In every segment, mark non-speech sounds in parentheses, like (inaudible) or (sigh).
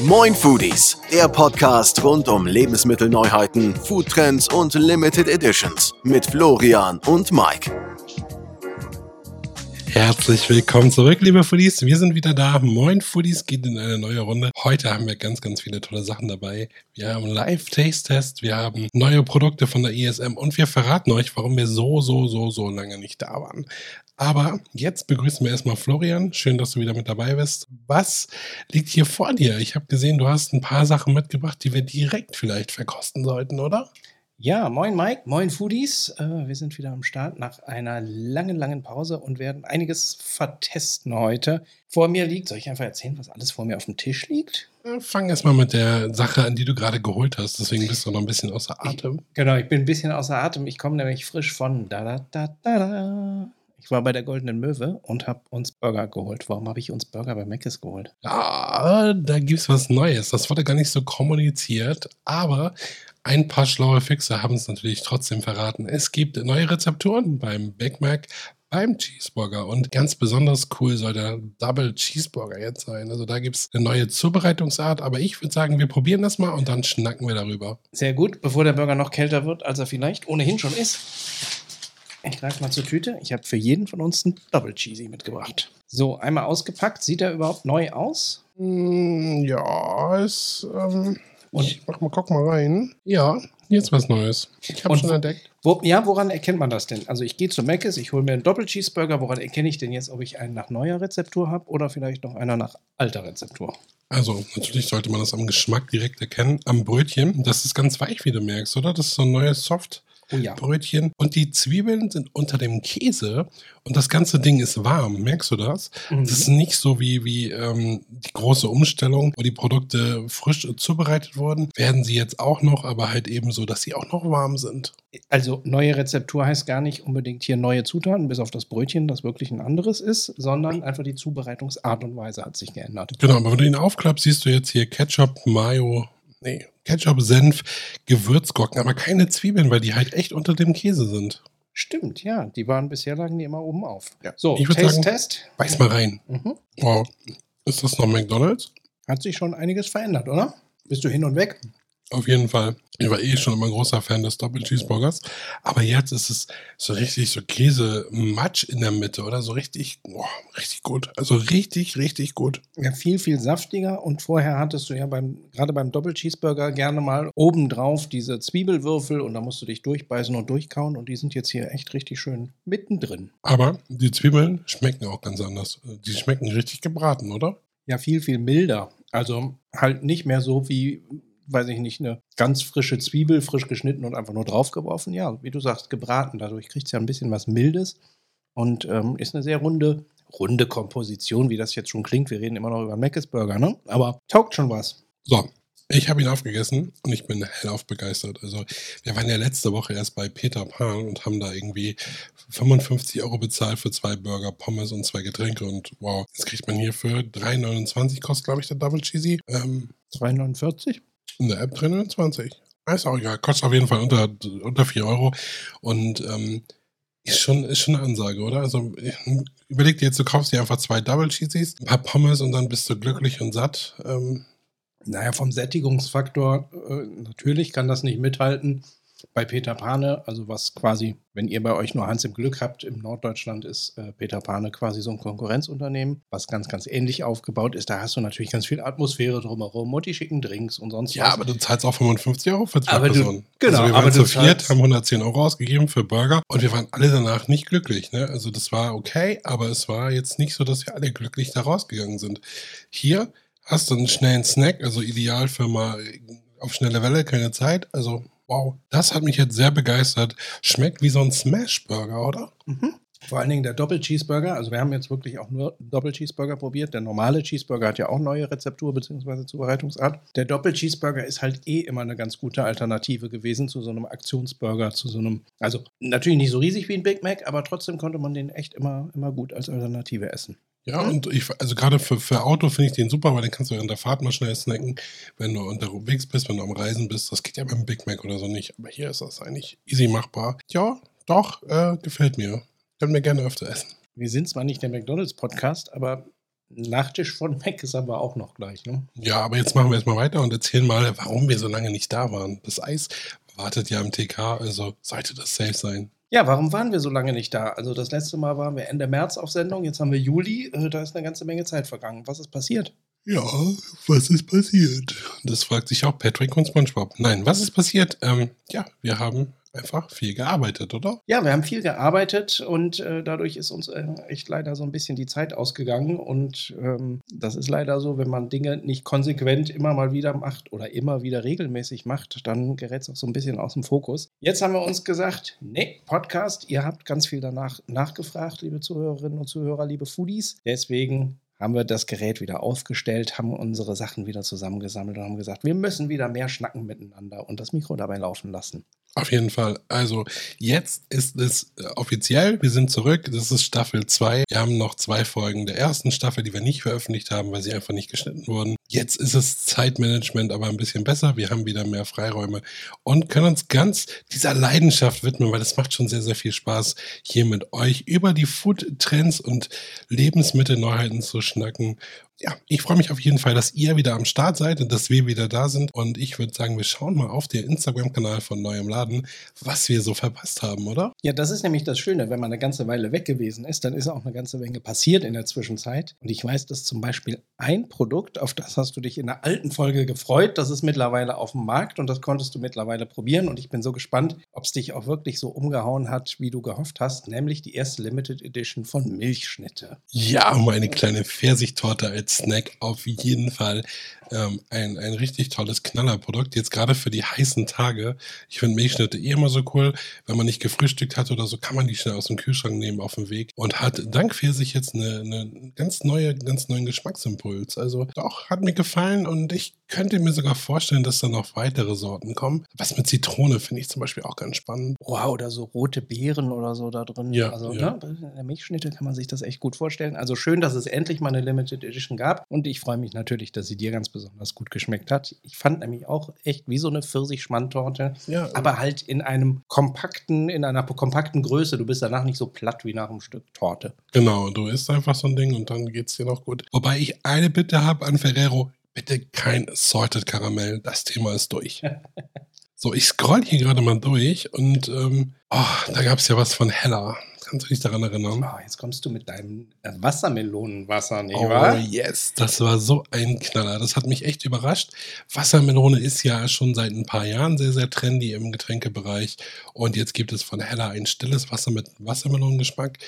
Moin Foodies, der Podcast rund um Lebensmittelneuheiten, Foodtrends und Limited Editions mit Florian und Mike. Herzlich willkommen zurück, liebe Foodies. Wir sind wieder da. Moin Foodies geht in eine neue Runde. Heute haben wir ganz, ganz viele tolle Sachen dabei. Wir haben Live-Taste-Test, wir haben neue Produkte von der ESM und wir verraten euch, warum wir so, so, so, so lange nicht da waren. Aber jetzt begrüßen wir erstmal Florian. Schön, dass du wieder mit dabei bist. Was liegt hier vor dir? Ich habe gesehen, du hast ein paar Sachen mitgebracht, die wir direkt vielleicht verkosten sollten, oder? Ja, moin Mike, moin Foodies. Äh, wir sind wieder am Start nach einer langen, langen Pause und werden einiges vertesten heute. Vor mir liegt, soll ich einfach erzählen, was alles vor mir auf dem Tisch liegt? Äh, fang erstmal mit der Sache an, die du gerade geholt hast. Deswegen bist du noch ein bisschen außer Atem. Ich, genau, ich bin ein bisschen außer Atem. Ich komme nämlich frisch von da da da da da. Ich war bei der Goldenen Möwe und habe uns Burger geholt. Warum habe ich uns Burger bei Mc's geholt? Ja, da gibt es was Neues. Das wurde gar nicht so kommuniziert, aber ein paar schlaue Fixe haben es natürlich trotzdem verraten. Es gibt neue Rezepturen beim Big Mac, beim Cheeseburger. Und ganz besonders cool soll der Double Cheeseburger jetzt sein. Also da gibt es eine neue Zubereitungsart. Aber ich würde sagen, wir probieren das mal und dann schnacken wir darüber. Sehr gut, bevor der Burger noch kälter wird, als er vielleicht ohnehin schon ist. Ich greife mal zur Tüte. Ich habe für jeden von uns einen Double Cheesy mitgebracht. So, einmal ausgepackt. Sieht er überhaupt neu aus? Mm, ja, es. Ähm und ich mach mal, guck mal rein. Ja, jetzt was Neues. Ich habe schon entdeckt. Wo, ja, woran erkennt man das denn? Also ich gehe zu Mc's, ich hole mir einen Doppel-Cheeseburger. Woran erkenne ich denn jetzt, ob ich einen nach neuer Rezeptur habe oder vielleicht noch einer nach alter Rezeptur? Also natürlich sollte man das am Geschmack direkt erkennen, am Brötchen. Das ist ganz weich, wie du merkst, oder? Das ist so ein neues Soft oh ja. Brötchen. Und die Zwiebeln sind unter dem Käse und das ganze Ding ist warm. Merkst du das? Mhm. Das ist nicht so wie, wie ähm, die große Umstellung, wo die Produkte frisch zubereitet wurden. Werden sie jetzt auch noch, aber halt eben so, dass sie auch noch warm sind. Also neue Rezeptur heißt gar nicht unbedingt hier neue Zutaten, bis auf das Brötchen, das wirklich ein anderes ist, sondern einfach die Zubereitungsart und Weise hat sich geändert. Genau, aber wenn du ihn aufklappst, siehst du jetzt hier Ketchup, Mayo, nee, Ketchup, Senf, Gewürzgurken, aber keine Zwiebeln, weil die halt echt unter dem Käse sind. Stimmt, ja. Die waren bisher lagen die immer oben auf. Ja. So, ich Taste sagen, Test. Beiß mal rein. Mhm. Wow. Ist das noch McDonalds? Hat sich schon einiges verändert, oder? Bist du hin und weg? Auf jeden Fall. Ich war eh schon immer ein großer Fan des Double Cheeseburgers. Aber jetzt ist es so richtig so Käse-Matsch in der Mitte, oder? So richtig, oh, richtig gut. Also richtig, richtig gut. Ja, viel, viel saftiger. Und vorher hattest du ja beim, gerade beim Double Cheeseburger gerne mal obendrauf diese Zwiebelwürfel und da musst du dich durchbeißen und durchkauen. Und die sind jetzt hier echt richtig schön mittendrin. Aber die Zwiebeln schmecken auch ganz anders. Die schmecken richtig gebraten, oder? Ja, viel, viel milder. Also halt nicht mehr so wie weiß ich nicht, eine ganz frische Zwiebel, frisch geschnitten und einfach nur draufgeworfen. Ja, wie du sagst, gebraten. Dadurch kriegt es ja ein bisschen was Mildes und ähm, ist eine sehr runde, runde Komposition, wie das jetzt schon klingt. Wir reden immer noch über Mc's Burger, ne? Aber taugt schon was. So, ich habe ihn aufgegessen und ich bin hellauf begeistert. Also wir waren ja letzte Woche erst bei Peter Pan und haben da irgendwie 55 Euro bezahlt für zwei Burger, Pommes und zwei Getränke und wow, jetzt kriegt man hier für 3,29 kostet glaube ich der Double Cheesy. Ähm, 3,49? In der App 320. Ist auch egal. Kostet auf jeden Fall unter, unter 4 Euro. Und ähm, ist, schon, ist schon eine Ansage, oder? Also überleg dir jetzt, du kaufst dir einfach zwei Double Cheesies, ein paar Pommes und dann bist du glücklich und satt. Ähm, naja, vom Sättigungsfaktor äh, natürlich kann das nicht mithalten bei Peter Pane, also was quasi, wenn ihr bei euch nur Hans im Glück habt, im Norddeutschland ist äh, Peter Pane quasi so ein Konkurrenzunternehmen, was ganz, ganz ähnlich aufgebaut ist. Da hast du natürlich ganz viel Atmosphäre drumherum und die schicken Drinks und sonst ja, was. Ja, aber du zahlst auch 55 Euro für zwei aber Personen. Du, genau, also wir waren aber zu viert, haben 110 Euro ausgegeben für Burger und wir waren alle danach nicht glücklich. Ne? Also das war okay, aber es war jetzt nicht so, dass wir alle glücklich da rausgegangen sind. Hier hast du einen schnellen Snack, also ideal für mal auf schnelle Welle, keine Zeit. Also Wow, das hat mich jetzt sehr begeistert. Schmeckt wie so ein Smash-Burger, oder? Mhm. Vor allen Dingen der Doppel-Cheeseburger. Also wir haben jetzt wirklich auch nur Doppel-Cheeseburger probiert. Der normale Cheeseburger hat ja auch neue Rezeptur bzw. Zubereitungsart. Der Doppel-Cheeseburger ist halt eh immer eine ganz gute Alternative gewesen zu so einem Aktionsburger, zu so einem, also natürlich nicht so riesig wie ein Big Mac, aber trotzdem konnte man den echt immer, immer gut als Alternative essen. Ja, und ich, also gerade für, für Auto finde ich den super, weil den kannst du während der Fahrt mal schnell snacken, wenn du unterwegs bist, wenn du am Reisen bist. Das geht ja beim Big Mac oder so nicht. Aber hier ist das eigentlich easy machbar. Ja, doch, äh, gefällt mir. Können wir gerne öfter essen. Wir sind zwar nicht der McDonalds-Podcast, aber Nachtisch von (laughs) Mac ist aber auch noch gleich, ne? Ja, aber jetzt machen wir erstmal weiter und erzählen mal, warum wir so lange nicht da waren. Das Eis wartet ja im TK, also sollte das safe sein. Ja, warum waren wir so lange nicht da? Also das letzte Mal waren wir Ende März auf Sendung, jetzt haben wir Juli, äh, da ist eine ganze Menge Zeit vergangen. Was ist passiert? Ja, was ist passiert? Das fragt sich auch Patrick und SpongeBob. Nein, was ist passiert? Ähm, ja, wir haben einfach viel gearbeitet, oder? Ja, wir haben viel gearbeitet und äh, dadurch ist uns äh, echt leider so ein bisschen die Zeit ausgegangen. Und ähm, das ist leider so, wenn man Dinge nicht konsequent immer mal wieder macht oder immer wieder regelmäßig macht, dann gerät es auch so ein bisschen aus dem Fokus. Jetzt haben wir uns gesagt, nee, Podcast, ihr habt ganz viel danach nachgefragt, liebe Zuhörerinnen und Zuhörer, liebe Foodies. Deswegen haben wir das Gerät wieder aufgestellt, haben unsere Sachen wieder zusammengesammelt und haben gesagt, wir müssen wieder mehr schnacken miteinander und das Mikro dabei laufen lassen. Auf jeden Fall. Also jetzt ist es äh, offiziell. Wir sind zurück. Das ist Staffel 2. Wir haben noch zwei Folgen der ersten Staffel, die wir nicht veröffentlicht haben, weil sie einfach nicht geschnitten wurden. Jetzt ist es Zeitmanagement aber ein bisschen besser. Wir haben wieder mehr Freiräume und können uns ganz dieser Leidenschaft widmen, weil es macht schon sehr, sehr viel Spaß, hier mit euch über die Food-Trends und Lebensmittelneuheiten zu schnacken ja, ich freue mich auf jeden Fall, dass ihr wieder am Start seid und dass wir wieder da sind. Und ich würde sagen, wir schauen mal auf den Instagram-Kanal von Neuem Laden, was wir so verpasst haben, oder? Ja, das ist nämlich das Schöne. Wenn man eine ganze Weile weg gewesen ist, dann ist auch eine ganze Menge passiert in der Zwischenzeit. Und ich weiß, dass zum Beispiel ein Produkt, auf das hast du dich in der alten Folge gefreut, das ist mittlerweile auf dem Markt und das konntest du mittlerweile probieren. Und ich bin so gespannt, ob es dich auch wirklich so umgehauen hat, wie du gehofft hast, nämlich die erste Limited Edition von Milchschnitte. Ja, meine kleine Pfirsichtorte als Snack auf jeden Fall ähm, ein, ein richtig tolles Knallerprodukt. Jetzt gerade für die heißen Tage. Ich finde Milchschnitte eh immer so cool. Wenn man nicht gefrühstückt hat oder so, kann man die schnell aus dem Kühlschrank nehmen auf dem Weg und hat dank Pfirsich jetzt eine, eine ganz neue, ganz neuen Geschmacksimpuls. Also doch, hat mir gefallen und ich könnte mir sogar vorstellen, dass da noch weitere Sorten kommen. Was mit Zitrone finde ich zum Beispiel auch ganz spannend. Wow, oder so rote Beeren oder so da drin. Ja, also ja. Ne, in der Milchschnitte kann man sich das echt gut vorstellen. Also schön, dass es endlich mal eine Limited Edition gab und ich freue mich natürlich, dass sie dir ganz besonders gut geschmeckt hat. Ich fand nämlich auch echt wie so eine Pfirsich-Schmandtorte, Ja, aber halt in einem kompakten, in einer kompakten Größe. Du bist danach nicht so platt wie nach einem Stück Torte. Genau, du isst einfach so ein Ding und dann geht's dir noch gut. Wobei ich eine Bitte habe an Ferrero. Bitte kein Salted Karamell. Das Thema ist durch. (laughs) so, ich scroll hier gerade mal durch und ähm, oh, da gab es ja was von Hella. Kannst du dich daran erinnern? Oh, jetzt kommst du mit deinem Wassermelonenwasser, nicht Oh wahr? yes, das war so ein Knaller. Das hat mich echt überrascht. Wassermelone ist ja schon seit ein paar Jahren sehr, sehr trendy im Getränkebereich. Und jetzt gibt es von Hella ein stilles Wasser mit Wassermelonengeschmack.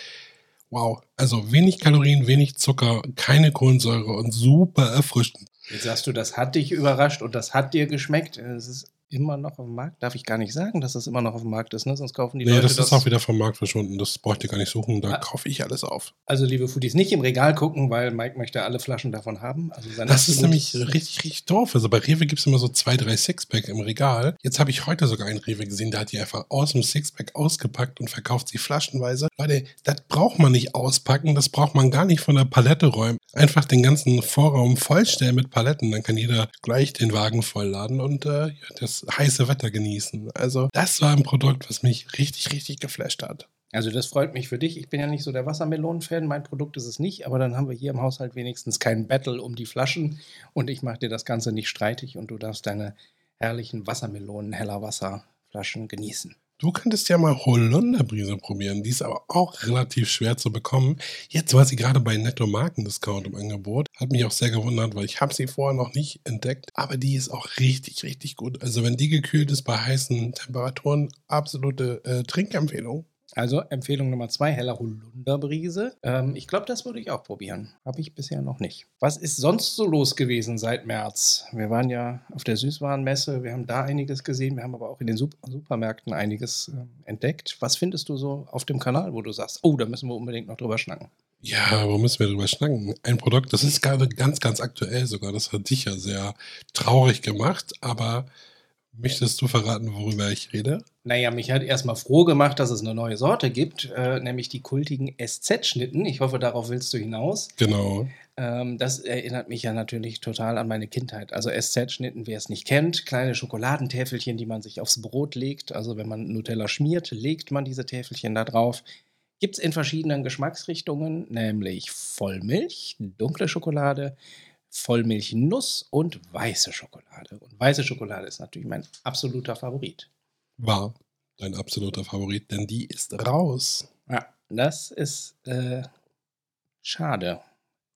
Wow, also wenig Kalorien, wenig Zucker, keine Kohlensäure und super erfrischend. Jetzt sagst du, das hat dich überrascht und das hat dir geschmeckt. Es ist immer noch auf dem Markt. Darf ich gar nicht sagen, dass das immer noch auf dem Markt ist, ne? Sonst kaufen die Nee, Leute das ist auch wieder vom Markt verschwunden. Das bräuchte gar nicht suchen. Da Ah. kaufe ich alles auf. Also, liebe Foodies, nicht im Regal gucken, weil Mike möchte alle Flaschen davon haben. Also Das ist nämlich richtig, richtig doof. Also bei Rewe gibt es immer so zwei, drei Sixpack im Regal. Jetzt habe ich heute sogar einen Rewe gesehen, der hat die einfach aus dem Sixpack ausgepackt und verkauft sie flaschenweise. Leute, das braucht man nicht auspacken, das braucht man gar nicht von der Palette räumen. Einfach den ganzen Vorraum vollstellen mit Paletten, dann kann jeder gleich den Wagen vollladen und äh, ja, heiße Wetter genießen. Also das war ein Produkt, was mich richtig, richtig geflasht hat. Also, das freut mich für dich. Ich bin ja nicht so der Wassermelonen-Fan. Mein Produkt ist es nicht. Aber dann haben wir hier im Haushalt wenigstens keinen Battle um die Flaschen. Und ich mache dir das Ganze nicht streitig. Und du darfst deine herrlichen Wassermelonen-Heller-Wasserflaschen genießen. Du könntest ja mal Holunderbrise probieren. Die ist aber auch relativ schwer zu bekommen. Jetzt war sie gerade bei Netto Markendiscount im Angebot. Hat mich auch sehr gewundert, weil ich habe sie vorher noch nicht entdeckt. Aber die ist auch richtig, richtig gut. Also wenn die gekühlt ist bei heißen Temperaturen, absolute äh, Trinkempfehlung. Also Empfehlung Nummer zwei, heller Holunderbrise. Ähm, ich glaube, das würde ich auch probieren. Habe ich bisher noch nicht. Was ist sonst so los gewesen seit März? Wir waren ja auf der Süßwarenmesse, wir haben da einiges gesehen, wir haben aber auch in den Sup Supermärkten einiges ähm, entdeckt. Was findest du so auf dem Kanal, wo du sagst, oh, da müssen wir unbedingt noch drüber schnacken? Ja, wo müssen wir drüber schnacken? Ein Produkt, das ist gerade ganz, ganz aktuell sogar. Das hat dich ja sehr traurig gemacht. Aber möchtest du verraten, worüber ich rede? Naja, mich hat erstmal froh gemacht, dass es eine neue Sorte gibt, äh, nämlich die kultigen SZ-Schnitten. Ich hoffe, darauf willst du hinaus. Genau. Ähm, das erinnert mich ja natürlich total an meine Kindheit. Also SZ-Schnitten, wer es nicht kennt, kleine Schokoladentäfelchen, die man sich aufs Brot legt. Also wenn man Nutella schmiert, legt man diese Täfelchen da drauf. Gibt es in verschiedenen Geschmacksrichtungen, nämlich Vollmilch, dunkle Schokolade, Vollmilchnuss und weiße Schokolade. Und weiße Schokolade ist natürlich mein absoluter Favorit. War dein absoluter Favorit, denn die ist raus. Ja, das ist äh, schade.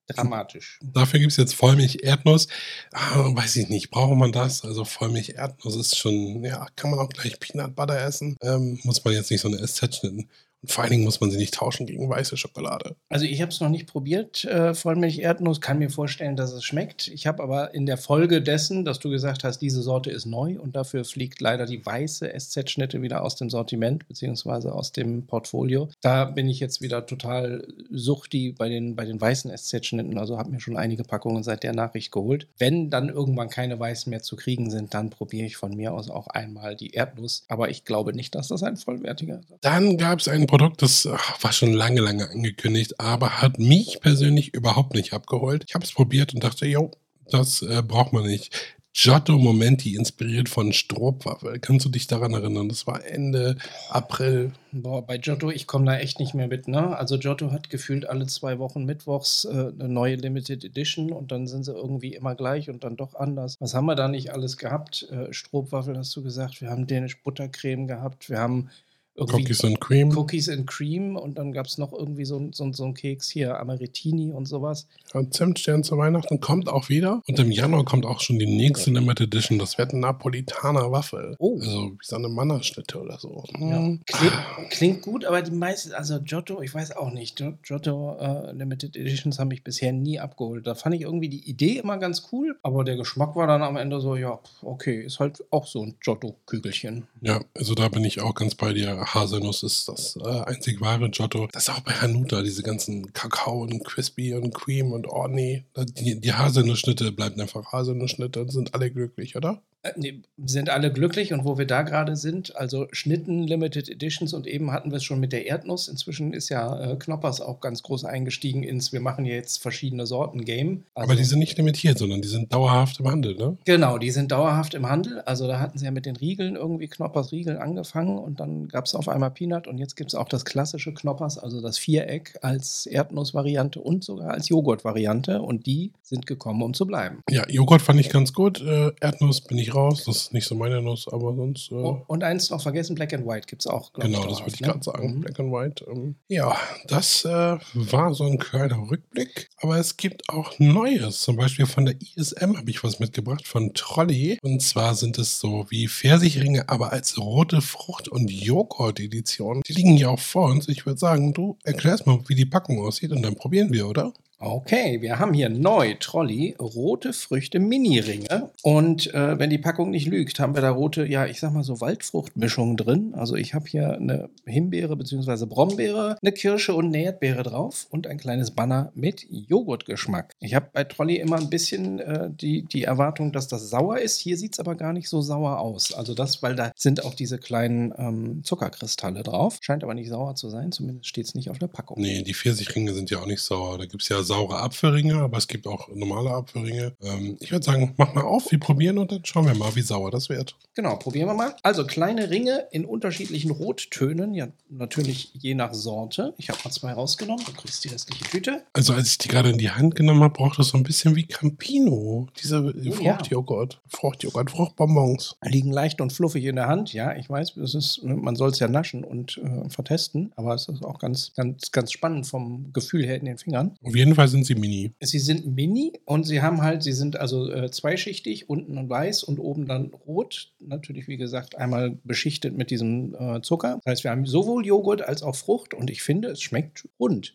Dramatisch. Dafür gibt es jetzt Vollmilch-Erdnuss. Ah, weiß ich nicht, braucht man das? Also Vollmilch-Erdnuss ist schon, ja, kann man auch gleich Peanut Butter essen. Ähm, muss man jetzt nicht so eine SZ schnitten. Und vor allen Dingen muss man sie nicht tauschen gegen weiße Schokolade. Also ich habe es noch nicht probiert, äh, Vollmilch-Erdnuss. Kann mir vorstellen, dass es schmeckt. Ich habe aber in der Folge dessen, dass du gesagt hast, diese Sorte ist neu und dafür fliegt leider die weiße SZ-Schnitte wieder aus dem Sortiment beziehungsweise aus dem Portfolio. Da bin ich jetzt wieder total suchti bei den, bei den weißen SZ-Schnitten. Also habe mir schon einige Packungen seit der Nachricht geholt. Wenn dann irgendwann keine weißen mehr zu kriegen sind, dann probiere ich von mir aus auch einmal die Erdnuss. Aber ich glaube nicht, dass das ein vollwertiger ist. Dann gab es einen Produkt, das ach, war schon lange, lange angekündigt, aber hat mich persönlich überhaupt nicht abgeholt. Ich habe es probiert und dachte, jo, das äh, braucht man nicht. Giotto Momenti, inspiriert von Strohwaffel. Kannst du dich daran erinnern? Das war Ende April. Boah, bei Giotto, ich komme da echt nicht mehr mit, ne? Also Giotto hat gefühlt alle zwei Wochen mittwochs äh, eine neue Limited Edition und dann sind sie irgendwie immer gleich und dann doch anders. Was haben wir da nicht alles gehabt? Äh, Strohwaffel hast du gesagt, wir haben dänisch Buttercreme gehabt, wir haben Cookies and Cream. Cookies and Cream und dann gab es noch irgendwie so, so, so ein Keks hier, Amaretini und sowas. Ja, Zimtstern zu Weihnachten kommt auch wieder. Und im Januar kommt auch schon die nächste Limited Edition. Das wird ein Napolitaner Waffel. Oh. Also wie so eine Mannerschnitte oder so. Ja. Hm. Klingt, klingt gut, aber die meisten, also Giotto, ich weiß auch nicht. Gio- Giotto äh, Limited Editions haben mich bisher nie abgeholt. Da fand ich irgendwie die Idee immer ganz cool, aber der Geschmack war dann am Ende so, ja, okay, ist halt auch so ein Giotto-Kügelchen. Ja, also da bin ich auch ganz bei dir. Haselnuss ist das äh, einzig wahre Giotto. Das ist auch bei Hanuta, diese ganzen Kakao und Crispy und Cream und oh. Die, die Haselnussschnitte bleiben einfach Haselnussschnitte und sind alle glücklich, oder? Äh, sind alle glücklich und wo wir da gerade sind, also Schnitten, Limited Editions und eben hatten wir es schon mit der Erdnuss. Inzwischen ist ja äh, Knoppers auch ganz groß eingestiegen ins, wir machen jetzt verschiedene Sorten Game. Also, Aber die sind nicht limitiert, sondern die sind dauerhaft im Handel, ne? Genau, die sind dauerhaft im Handel. Also da hatten sie ja mit den Riegeln irgendwie Knoppers Riegel angefangen und dann gab es auf einmal Peanut und jetzt gibt es auch das klassische Knoppers, also das Viereck als Erdnussvariante und sogar als Joghurtvariante und die sind gekommen, um zu bleiben. Ja, Joghurt fand ich ganz gut. Äh, Erdnuss bin ich raus. Das ist nicht so meine Nuss, aber sonst. Äh, Oh, und eins noch vergessen, Black and White gibt es auch. Genau, das dauerhaft, würde ich ne? gerade sagen. Mhm. Black and White. Ähm, ja, das äh, war so ein kleiner Rückblick. Aber es gibt auch Neues. Zum Beispiel von der ISM habe ich was mitgebracht, von Trolley. Und zwar sind es so wie Pfirsichringe, aber als rote Frucht- und Joghurt-Edition. Die liegen ja auch vor uns. Ich würde sagen, du erklärst mal, wie die Packung aussieht und dann probieren wir, oder? Okay, wir haben hier neu Trolli rote Früchte Mini-Ringe. Und äh, wenn die Packung nicht lügt, haben wir da rote, ja, ich sag mal so Waldfruchtmischungen drin. Also ich habe hier eine Himbeere bzw. Brombeere, eine Kirsche und eine Erdbeere drauf und ein kleines Banner mit Joghurtgeschmack. Ich habe bei Trolli immer ein bisschen äh, die, die Erwartung, dass das sauer ist. Hier sieht es aber gar nicht so sauer aus. Also das, weil da sind auch diese kleinen ähm, Zuckerkristalle drauf. Scheint aber nicht sauer zu sein, zumindest steht es nicht auf der Packung. Nee, die Pfirsichringe sind ja auch nicht sauer. Da gibt es ja saure Apfelringe, aber es gibt auch normale Apfelringe. Ähm, ich würde sagen, mach mal auf, wir probieren und dann schauen wir mal, wie sauer das wird. Genau, probieren wir mal. Also kleine Ringe in unterschiedlichen Rottönen, ja natürlich je nach Sorte. Ich habe mal zwei rausgenommen, du kriegst die restliche Tüte. Also als ich die gerade in die Hand genommen habe, braucht es so ein bisschen wie Campino. Diese ja. Fruchtjoghurt. Fruchtjoghurt, Fruchtbonbons. Liegen leicht und fluffig in der Hand. Ja, ich weiß, es ist, man soll es ja naschen und äh, vertesten, aber es ist auch ganz, ganz, ganz spannend vom Gefühl her in den Fingern. Auf jeden Fall sind sie mini. Sie sind mini und sie haben halt, sie sind also äh, zweischichtig, unten und weiß und oben dann rot. Natürlich, wie gesagt, einmal beschichtet mit diesem äh, Zucker. Das heißt, wir haben sowohl Joghurt als auch Frucht und ich finde, es schmeckt rund.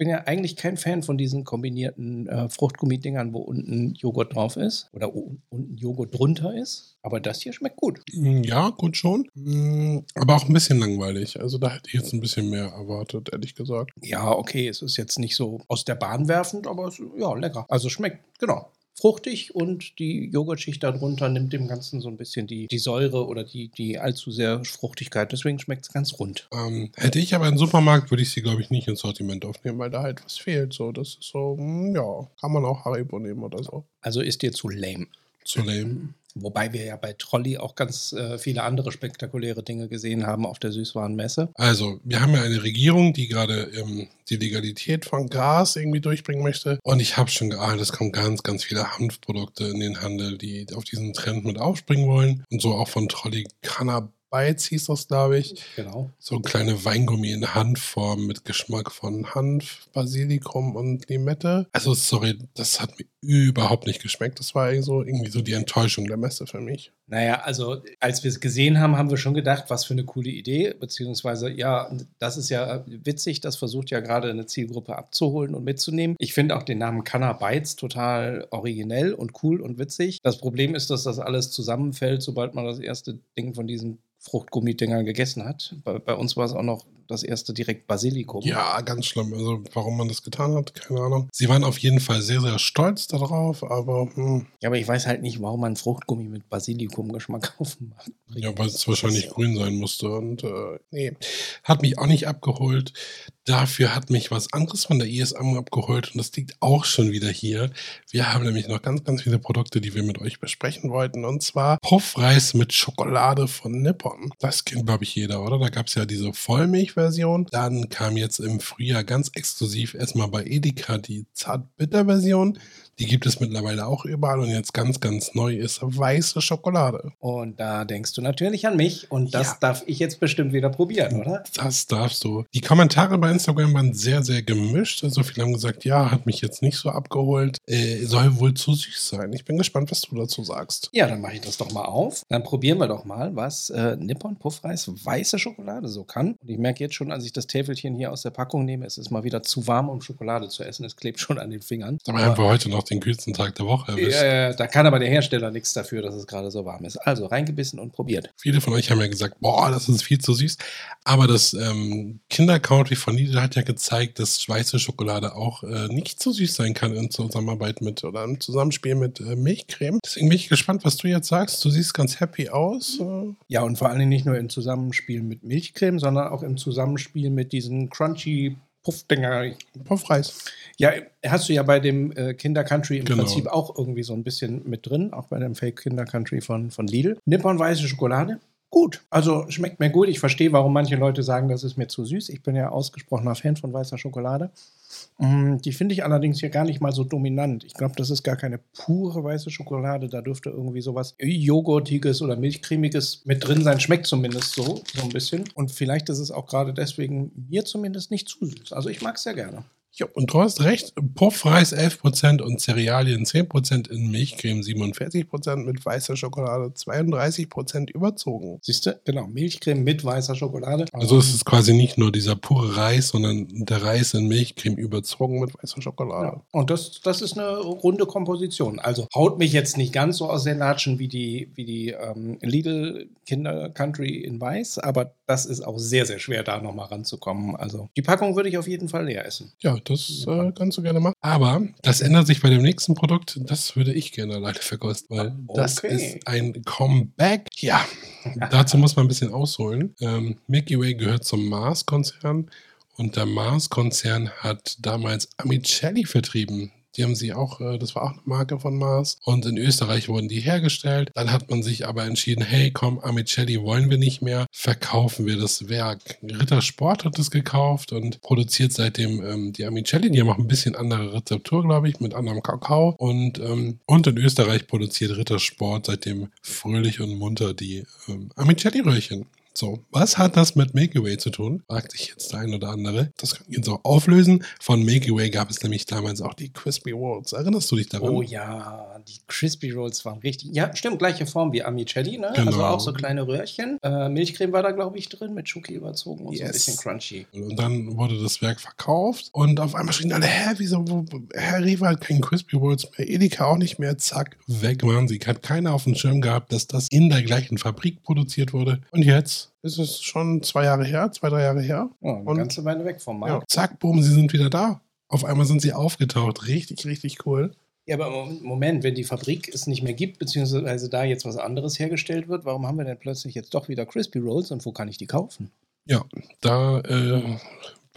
Ich bin ja eigentlich kein Fan von diesen kombinierten äh, Fruchtgummidingern, wo unten Joghurt drauf ist oder unten Joghurt drunter ist. Aber das hier schmeckt gut. Mm, Ja, gut schon. Mm, Aber auch ein bisschen langweilig. Also da hätte ich jetzt ein bisschen mehr erwartet, ehrlich gesagt. Ja, okay, es ist jetzt nicht so aus der Bahn werfend, aber es, ja, lecker. Also schmeckt, genau. Fruchtig und die Joghurtschicht darunter nimmt dem Ganzen so ein bisschen die, die Säure oder die, die allzu sehr Fruchtigkeit. Deswegen schmeckt es ganz rund. Ähm, hätte ich aber einen Supermarkt, würde ich sie, glaube ich, nicht ins Sortiment aufnehmen, weil da halt was fehlt. So, das ist so, mm, ja, kann man auch Haribo nehmen oder so. Also ist dir zu lame. zu lame. Wobei wir ja bei Trolley auch ganz äh, viele andere spektakuläre Dinge gesehen haben auf der Süßwarenmesse. Also, wir haben ja eine Regierung, die gerade ähm, die Legalität von Gras irgendwie durchbringen möchte. Und ich habe schon geahnt, es kommen ganz, ganz viele Hanfprodukte in den Handel, die auf diesen Trend mit aufspringen wollen. Und so auch von Trolley Cannabis. Bites hieß das, glaube ich. Genau. So ein kleine Weingummi in Handform mit Geschmack von Hanf, Basilikum und Limette. Also, sorry, das hat mir überhaupt nicht geschmeckt. Das war irgendwie so, irgendwie so die Enttäuschung der Messe für mich. Naja, also als wir es gesehen haben, haben wir schon gedacht, was für eine coole Idee. Beziehungsweise, ja, das ist ja witzig. Das versucht ja gerade eine Zielgruppe abzuholen und mitzunehmen. Ich finde auch den Namen Canna Bites total originell und cool und witzig. Das Problem ist, dass das alles zusammenfällt, sobald man das erste Ding von diesen Fruchtgummidinger gegessen hat. Bei, bei, uns war es auch noch das erste direkt Basilikum. Ja, ganz schlimm. Also warum man das getan hat, keine Ahnung. Sie waren auf jeden Fall sehr, sehr stolz darauf, aber... Hm. Ja, aber ich weiß halt nicht, warum man Fruchtgummi mit Basilikum-Geschmack (laughs) kaufen macht. Ja, weil es wahrscheinlich grün sein musste und äh, nee, hat mich auch nicht abgeholt. Dafür hat mich was anderes von der ISM abgeholt und das liegt auch schon wieder hier. Wir haben nämlich noch ganz, ganz viele Produkte, die wir mit euch besprechen wollten und zwar Puffreis mit Schokolade von Nippon. Das kennt, glaube ich, jeder, oder? Da gab es ja diese Vollmilch-Version. Dann kam jetzt im Frühjahr ganz exklusiv erstmal bei Edeka die Zart-Bitter-Version. Die gibt es mittlerweile auch überall und jetzt ganz, ganz neu ist weiße Schokolade. Und da denkst du natürlich an mich und das ja. darf ich jetzt bestimmt wieder probieren, oder? Das darfst du. Die Kommentare bei Instagram waren sehr, sehr gemischt. Also viele haben gesagt, ja, hat mich jetzt nicht so abgeholt. Äh, soll wohl zu süß sein. Ich bin gespannt, was du dazu sagst. Ja, dann mache ich das doch mal auf. Dann probieren wir doch mal, was äh, Nippon Puffreis weiße Schokolade so kann. Und ich merke jetzt schon, als ich das Täfelchen hier aus der Packung nehme, es ist mal wieder zu warm, um Schokolade zu essen. Es klebt schon an den Fingern. Aber haben wir heute noch den kühlsten Tag der Woche erwischt. Ja, da kann aber der Hersteller nichts dafür, dass es gerade so warm ist. Also reingebissen und probiert. Viele von euch haben ja gesagt, boah, das ist viel zu süß. Aber das ähm, Kinder-Country von Lidl hat ja gezeigt, dass weiße Schokolade auch äh, nicht so süß sein kann in Zusammenarbeit mit oder im Zusammenspiel mit äh, Milchcreme. Deswegen bin ich gespannt, was du jetzt sagst. Du siehst ganz happy aus. Ja, und vor allem nicht nur im Zusammenspiel mit Milchcreme, sondern auch im Zusammenspiel mit diesen crunchy Puffdinger. Puffreis. Ja, hast du ja bei dem äh, Kinder Country im genau. Prinzip auch irgendwie so ein bisschen mit drin, auch bei dem Fake Kinder Country von, von Lidl. Nippon weiße Schokolade. Gut, also schmeckt mir gut. Ich verstehe, warum manche Leute sagen, das ist mir zu süß. Ich bin ja ausgesprochener Fan von weißer Schokolade. Mm, die finde ich allerdings hier gar nicht mal so dominant. Ich glaube, das ist gar keine pure weiße Schokolade. Da dürfte irgendwie sowas Joghurtiges oder Milchcremiges mit drin sein. Schmeckt zumindest so, so ein bisschen. Und vielleicht ist es auch gerade deswegen mir zumindest nicht zu süß. Also ich mag es sehr gerne. Ja, und du hast recht, Puffreis 11% und Cerealien 10% in Milchcreme 47% mit weißer Schokolade 32% überzogen. Siehst du, genau, Milchcreme mit weißer Schokolade. Also es ist quasi nicht nur dieser pure Reis, sondern der Reis in Milchcreme überzogen mit weißer Schokolade. Ja. Und das, das ist eine runde Komposition. Also haut mich jetzt nicht ganz so aus den Latschen wie die, wie die ähm, Lidl Kinder Country in Weiß, aber das ist auch sehr, sehr schwer, da nochmal ranzukommen. Also die Packung würde ich auf jeden Fall leer essen. Ja, das äh, kannst du gerne machen. Aber das ändert sich bei dem nächsten Produkt. Das würde ich gerne alleine verkosten, weil okay. das ist ein Comeback. Ja, dazu muss man ein bisschen ausholen. Ähm, Milky Way gehört zum Mars-Konzern. Und der Mars-Konzern hat damals Amicelli vertrieben. Die haben sie auch, äh, das war auch eine Marke von Mars. Und in Österreich wurden die hergestellt. Dann hat man sich aber entschieden, hey, komm, Amicelli wollen wir nicht mehr, verkaufen wir das Werk. Rittersport hat es gekauft und produziert seitdem ähm, die Amicelli. Die haben auch ein bisschen andere Rezeptur, glaube ich, mit anderem Kakao. Und, ähm, und in Österreich produziert Rittersport seitdem fröhlich und munter die ähm, Amicelli-Röhrchen. So, was hat das mit Milky Way zu tun? Fragt sich jetzt der ein oder andere. Das kann ich jetzt auch auflösen. Von Milky Way gab es nämlich damals auch die Crispy Rolls. Erinnerst du dich daran? Oh ja, die Crispy Rolls waren richtig. Ja, stimmt, gleiche Form wie Amicelli, ne? Genau. Also auch so kleine Röhrchen. Äh, Milchcreme war da, glaube ich, drin, mit Schoki überzogen und yes. so ein bisschen crunchy. Und dann wurde das Werk verkauft und auf einmal schrien alle, hä, wieso, wo, Herr Rewe hat keinen Crispy Rolls mehr, Edeka auch nicht mehr, zack, weg waren sie. Hat keiner auf dem Schirm gehabt, dass das in der gleichen Fabrik produziert wurde. Und jetzt ist es schon zwei Jahre her, zwei, drei Jahre her. Ja, eine und ganze Weile weg vom Markt. Ja, zack, boom, sie sind wieder da. Auf einmal sind sie aufgetaucht. Richtig, richtig cool. Ja, aber Moment, wenn die Fabrik es nicht mehr gibt, beziehungsweise da jetzt was anderes hergestellt wird, warum haben wir denn plötzlich jetzt doch wieder Crispy Rolls und wo kann ich die kaufen? Ja, da äh,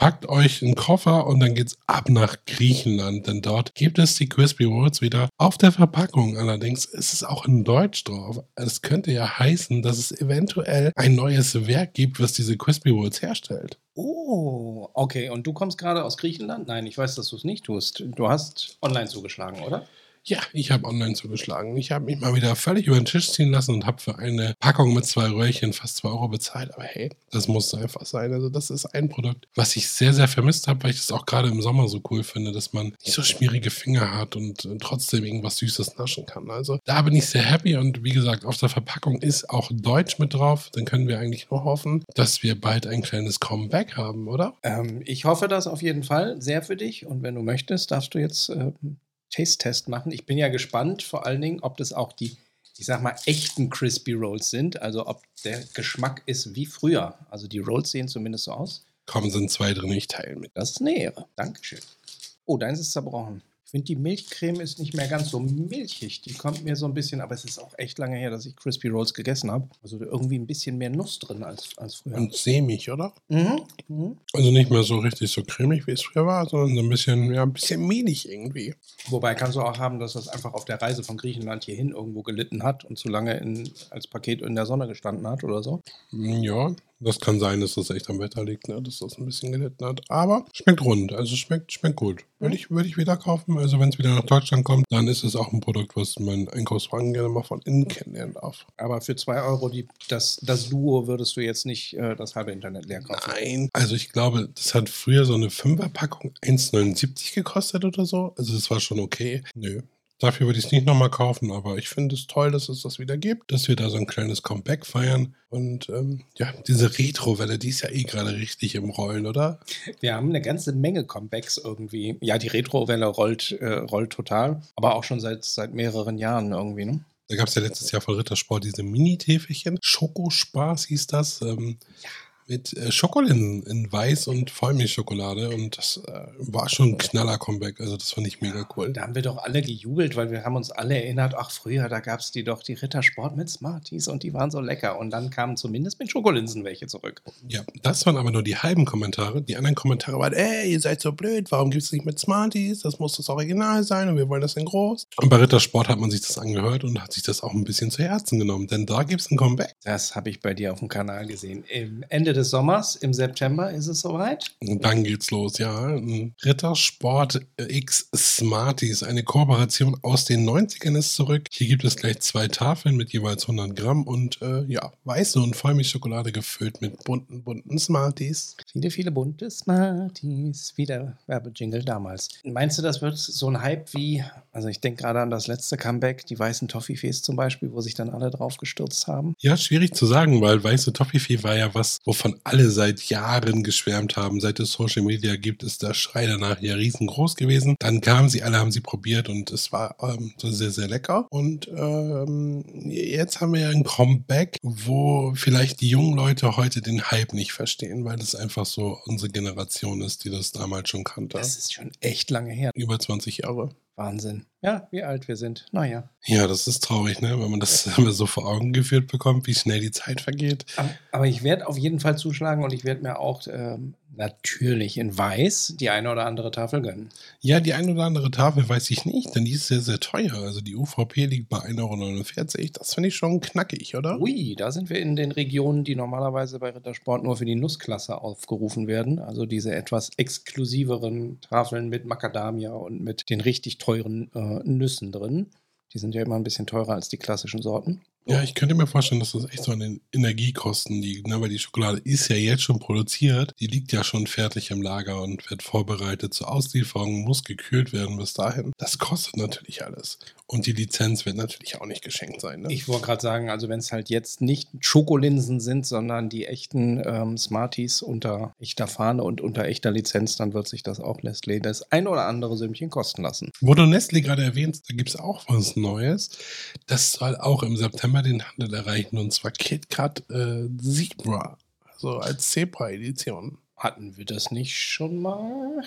packt euch einen Koffer und dann geht's ab nach Griechenland, denn dort gibt es die Crispy Rolls wieder auf der Verpackung. Allerdings ist es auch in Deutsch drauf. Es könnte ja heißen, dass es eventuell ein neues Werk gibt, was diese Crispy Rolls herstellt. Oh, okay. Und du kommst gerade aus Griechenland? Nein, ich weiß, dass du es nicht tust. Du hast online zugeschlagen, oder? Ja, ich habe online zugeschlagen. Ich habe mich mal wieder völlig über den Tisch ziehen lassen und habe für eine Packung mit zwei Röhrchen fast zwei Euro bezahlt. Aber hey, das muss einfach sein. Also das ist ein Produkt, was ich sehr, sehr vermisst habe, weil ich das auch gerade im Sommer so cool finde, dass man nicht so schmierige Finger hat und äh, trotzdem irgendwas Süßes naschen kann. Also da bin ich sehr happy und wie gesagt, auf der Verpackung ist auch Deutsch mit drauf. Dann können wir eigentlich nur hoffen, dass wir bald ein kleines Comeback haben, oder? Ähm, ich hoffe das auf jeden Fall sehr für dich. Und wenn du möchtest, darfst du jetzt ähm, Taste-Test machen. Ich bin ja gespannt, vor allen Dingen, ob das auch die, ich sag mal, echten Crispy Rolls sind. Also ob der Geschmack ist wie früher. Also die Rolls sehen zumindest so aus. Kommen sind zwei drin, ich teile mit. Das ist eine Ehre. Dankeschön. Oh, deins ist zerbrochen. Ich finde, die Milchcreme ist nicht mehr ganz so milchig. Die kommt mir so ein bisschen, aber es ist auch echt lange her, dass ich Crispy Rolls gegessen habe. Also irgendwie ein bisschen mehr Nuss drin als, als früher. Und sämig, oder? Mhm. Mhm. Also nicht mehr so richtig so cremig, wie es früher war, sondern so ein bisschen, ja, ein bisschen mehlig irgendwie. Wobei kannst du auch haben, dass das einfach auf der Reise von Griechenland hierhin irgendwo gelitten hat und zu lange in, als Paket in der Sonne gestanden hat oder so. Ja, das kann sein, dass das echt am Wetter liegt, ne? dass das ein bisschen gelitten hat. Aber schmeckt rund, also schmeckt, schmeckt gut. Würde ich, würde ich wieder kaufen. Also wenn es wieder nach Deutschland kommt, dann ist es auch ein Produkt, was mein Einkaufswagen gerne mal von innen kennenlernen darf. Aber für 2 Euro die, das, das Duo würdest du jetzt nicht äh, das halbe Internet leer kaufen. Nein, also ich glaube, das hat früher so eine Fünferpackung 1,79 gekostet oder so. Also das war schon okay. Nö. Dafür würde ich es nicht nochmal kaufen, aber ich finde es toll, dass es das wieder gibt, dass wir da so ein kleines Comeback feiern. Und ähm, ja, diese Retro-Welle, die ist ja eh gerade richtig im Rollen, oder? Wir haben eine ganze Menge Comebacks irgendwie. Ja, die Retro-Welle rollt, äh, rollt total, aber auch schon seit, seit mehreren Jahren irgendwie, ne? Da gab es ja letztes Jahr von Rittersport diese Mini-Täfelchen. Schokospaß hieß das. Ähm, mit äh, Schokolinsen in Weiß und Vollmilchschokolade und das äh, war schon ein knaller Comeback. Also das fand ich mega cool. Da haben wir doch alle gejubelt, weil wir haben uns alle erinnert, ach früher, da gab es die doch die Rittersport mit Smarties und die waren so lecker. Und dann kamen zumindest mit Schokolinsen welche zurück. Ja, das waren aber nur die halben Kommentare. Die anderen Kommentare waren, ey, ihr seid so blöd, warum gibt es nicht mit Smarties? Das muss das Original sein und wir wollen das in groß. Und bei Rittersport hat man sich das angehört und hat sich das auch ein bisschen zu Herzen genommen, denn da gibt es ein Comeback. Das habe ich bei dir auf dem Kanal gesehen. Im Ende des Sommers, im September, ist es soweit. Und dann geht's los, ja. Rittersport X Smarties, eine Kooperation aus den 90ern ist zurück. Hier gibt es gleich zwei Tafeln mit jeweils 100 Gramm und äh, ja, weiße und Vollmilchschokolade gefüllt mit bunten, bunten Smarties. Viele, viele bunte Smarties. Wie der Werbejingle damals. Meinst du, das wird so ein Hype wie, also ich denke gerade an das letzte Comeback, die weißen Toffifees zum Beispiel, wo sich dann alle drauf gestürzt haben? Ja, schwierig zu sagen, weil weiße Toffifee war ja was, wovon alle seit Jahren geschwärmt haben. Seit es Social Media gibt, ist der Schrei danach ja riesengroß gewesen. Dann kamen sie, alle haben sie probiert und es war ähm, so sehr, sehr lecker. Und ähm, jetzt haben wir ja ein Comeback, wo vielleicht die jungen Leute heute den Hype nicht verstehen, weil es einfach so unsere Generation ist, die das damals schon kannte. Das ist schon echt lange her. Über 20 Jahre. Wahnsinn. Ja, wie alt wir sind. Naja. Ja, das ist traurig, ne? wenn man das (laughs) so vor Augen geführt bekommt, wie schnell die Zeit vergeht. Aber, aber ich werde auf jeden Fall zuschlagen und ich werde mir auch ähm, natürlich in Weiß die eine oder andere Tafel gönnen. Ja, die eine oder andere Tafel weiß ich nicht, denn die ist sehr, sehr teuer. Also die UVP liegt bei 1,49 Euro. Das finde ich schon knackig, oder? Ui, da sind wir in den Regionen, die normalerweise bei Rittersport nur für die Nussklasse aufgerufen werden. Also diese etwas exklusiveren Tafeln mit Macadamia und mit den richtig teuren äh, Nüssen drin. Die sind ja immer ein bisschen teurer als die klassischen Sorten. Ja, ich könnte mir vorstellen, dass das echt so an den Energiekosten liegt, ne? weil die Schokolade ist ja jetzt schon produziert, die liegt ja schon fertig im Lager und wird vorbereitet zur Auslieferung, muss gekühlt werden bis dahin. Das kostet natürlich alles. Und die Lizenz wird natürlich auch nicht geschenkt sein. Ne? Ich wollte gerade sagen, also wenn es halt jetzt nicht Schokolinsen sind, sondern die echten ähm, Smarties unter echter Fahne und unter echter Lizenz, dann wird sich das auch Nestlé das ein oder andere Sümmchen kosten lassen. Wo du Nestlé gerade erwähnst, da gibt es auch was Neues. Das soll auch im September den Handel erreichen und zwar KitKat äh, Zebra, also als Zebra-Edition. Hatten wir das nicht schon mal?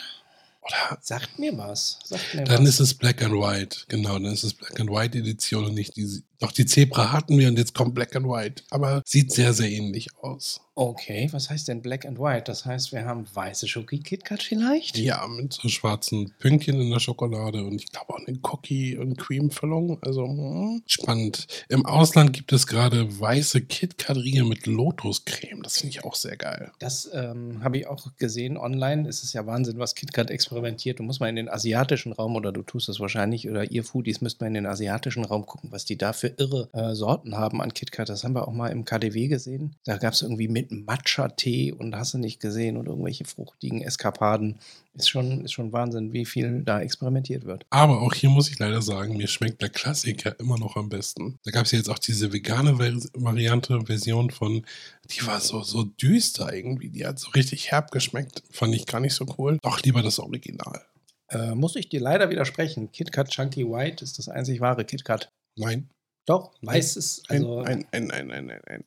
Oder Sagt mir was. Sagt mir dann was. ist es Black and White, genau, dann ist es Black and White Edition und nicht die. Doch die Zebra hatten wir und jetzt kommt Black and White, aber sieht sehr, sehr ähnlich aus. Okay, was heißt denn Black and White? Das heißt, wir haben weiße Schoki KitKat vielleicht? Ja, mit so schwarzen Pünktchen in der Schokolade und ich glaube auch eine Cookie- und Cream-Füllung. Also hm, spannend. Im Ausland gibt es gerade weiße KitKat-Riegel mit Lotuscreme. Das finde ich auch sehr geil. Das ähm, habe ich auch gesehen online. Es ist ja Wahnsinn, was KitKat experimentiert. Du musst mal in den asiatischen Raum oder du tust es wahrscheinlich oder ihr Foodies müsst mal in den asiatischen Raum gucken, was die da für irre äh, Sorten haben an KitKat. Das haben wir auch mal im KDW gesehen. Da gab es irgendwie mit Matcha-Tee und hast du nicht gesehen und irgendwelche fruchtigen Eskapaden. Ist schon, ist schon Wahnsinn, wie viel da experimentiert wird. Aber auch hier muss ich leider sagen, mir schmeckt der Klassiker immer noch am besten. Da gab es ja jetzt auch diese vegane Variante, Version von, die war so, so düster irgendwie. Die hat so richtig herb geschmeckt. Fand ich gar nicht so cool. Doch lieber das Original. Äh, muss ich dir leider widersprechen. KitKat Chunky White ist das einzig wahre KitKat. Nein. Doch, weiß ist, also Nein, nein, nein, nein, nein, nein.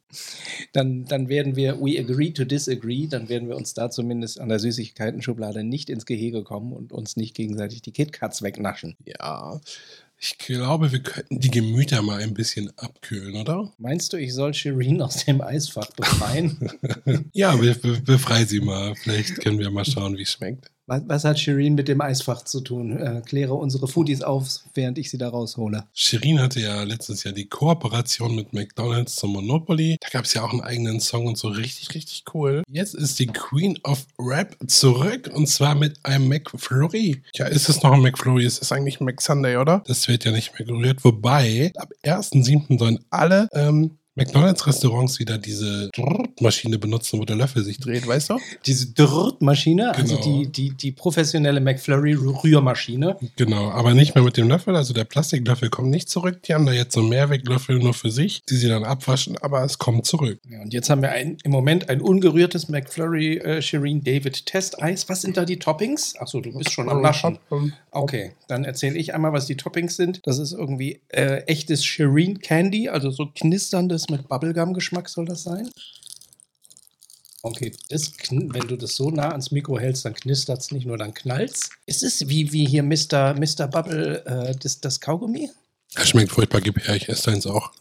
dann, dann werden wir, we agree to disagree, dann werden wir uns da zumindest an der Süßigkeiten-Schublade nicht ins Gehege kommen und uns nicht gegenseitig die KitKats wegnaschen. Ja, ich glaube, wir könnten die Gemüter mal ein bisschen abkühlen, oder? Meinst du, ich soll Shireen aus dem Eisfach befreien? (laughs) Ja, be be befrei sie mal. Vielleicht können wir mal schauen, wie es schmeckt. Was, hat Shireen mit dem Eisfach zu tun? Äh, kläre unsere Foodies auf, während ich sie da raushole. Shirin hatte ja letztes Jahr die Kooperation mit McDonalds zum Monopoly. Da gab es ja auch einen eigenen Song und so richtig, richtig cool. Jetzt ist die Queen of Rap zurück und zwar mit einem McFlurry. Ja, ist es noch ein McFlurry? Ist es eigentlich ein McSunday, oder? Das wird ja nicht mehr gerührt. Wobei, ab 1.7. sollen alle ähm, McDonalds-Restaurants wieder diese Maschine benutzen, wo der Löffel sich dreht, weißt du? Diese Drrrt-Maschine, also Genau. die, die, die professionelle McFlurry-Rührmaschine. Genau, aber nicht mehr mit dem Löffel. Also der Plastiklöffel kommt nicht zurück. Die haben da jetzt so einen Mehrweglöffel nur für sich, die sie dann abwaschen, aber es kommt zurück. Ja, und jetzt haben wir ein, im Moment ein ungerührtes McFlurry äh, Shireen David Testeis. Was sind da die Toppings? Achso, du bist schon am Naschen. Okay, dann erzähle ich einmal, was die Toppings sind. Das ist irgendwie äh, echtes Shireen Candy, also so knisterndes mit Bubblegum-Geschmack soll das sein. Okay, das, wenn du das so nah ans Mikro hältst, dann knistert es nicht nur, dann knallt's. Ist es wie, wie hier Mr. Mr. Bubble, äh, das, das Kaugummi? Es schmeckt furchtbar, gib her, ich esse deins auch.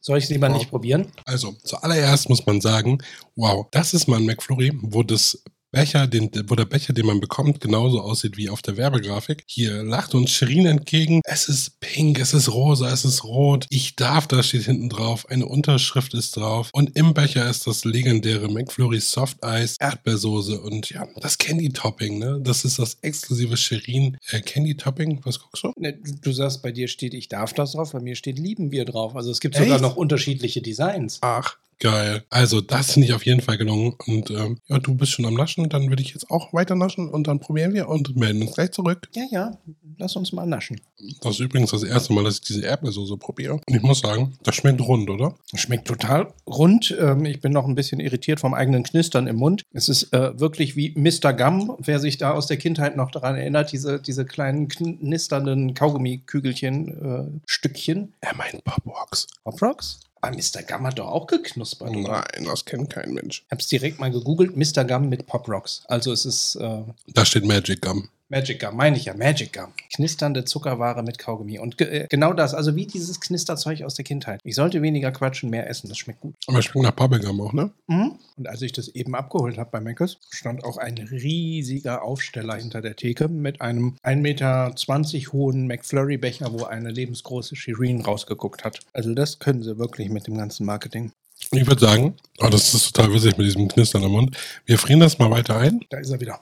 Soll ich es lieber nicht probieren? Also, zuallererst muss man sagen, wow, das ist mal ein McFlurry, wo das Becher, den, wo der Becher, den man bekommt, genauso aussieht wie auf der Werbegrafik. Hier lacht uns Shirin entgegen. Es ist pink, es ist rosa, es ist rot. Ich darf, da steht hinten drauf. Eine Unterschrift ist drauf. Und im Becher ist das legendäre McFlurry Soft Eis, Erdbeersoße und ja, das Candy Topping, ne? Das ist das exklusive Shirin äh, Candy Topping. Was guckst du? Ne, du, sagst, bei dir steht, ich darf das drauf, bei mir steht, lieben wir drauf. Also es gibt sogar Echt? noch unterschiedliche Designs. Ach, geil. Also, das finde ich auf jeden Fall gelungen. Und ähm, ja, du bist schon am Naschen. Dann würde ich jetzt auch weiter naschen und dann probieren wir und melden uns gleich zurück. Ja, ja, lass uns mal naschen. Das ist übrigens das erste Mal, dass ich diese Erdbeersoße probiere. Und ich muss sagen, das schmeckt rund, oder? Schmeckt total rund. Ähm, ich bin noch ein bisschen irritiert vom eigenen Knistern im Mund. Es ist äh, wirklich wie Mr. Gum, wer sich da aus der Kindheit noch daran erinnert, diese, diese kleinen knisternden Kaugummi-Kügelchen, äh, Stückchen. Er meint Popbox. Pop Rocks? Ah, Mr. Gum hat doch auch geknuspert. oder? Nein, das kennt kein Mensch. Ich habe es direkt mal gegoogelt, Mr. Gum mit Pop Rocks. Also es ist äh, Da steht Magic Gum. Magic Gum, meine ich ja, Magic Gum. Knisternde Zuckerware mit Kaugummi. Und ge äh, genau das, also wie dieses Knisterzeug aus der Kindheit. Ich sollte weniger quatschen, mehr essen, das schmeckt gut. Aber es schmeckt nach Bubblegum auch, ne? Mhm. Und als ich das eben abgeholt habe bei Meckes, stand auch ein riesiger Aufsteller hinter der Theke mit einem 1,20 Meter hohen McFlurry-Becher, wo eine lebensgroße Shireen rausgeguckt hat. Also das können sie wirklich mit dem ganzen Marketing. Ich würde sagen, oh, das ist total witzig mit diesem Knistern im Mund. Wir frieren das mal weiter ein. Da ist er wieder.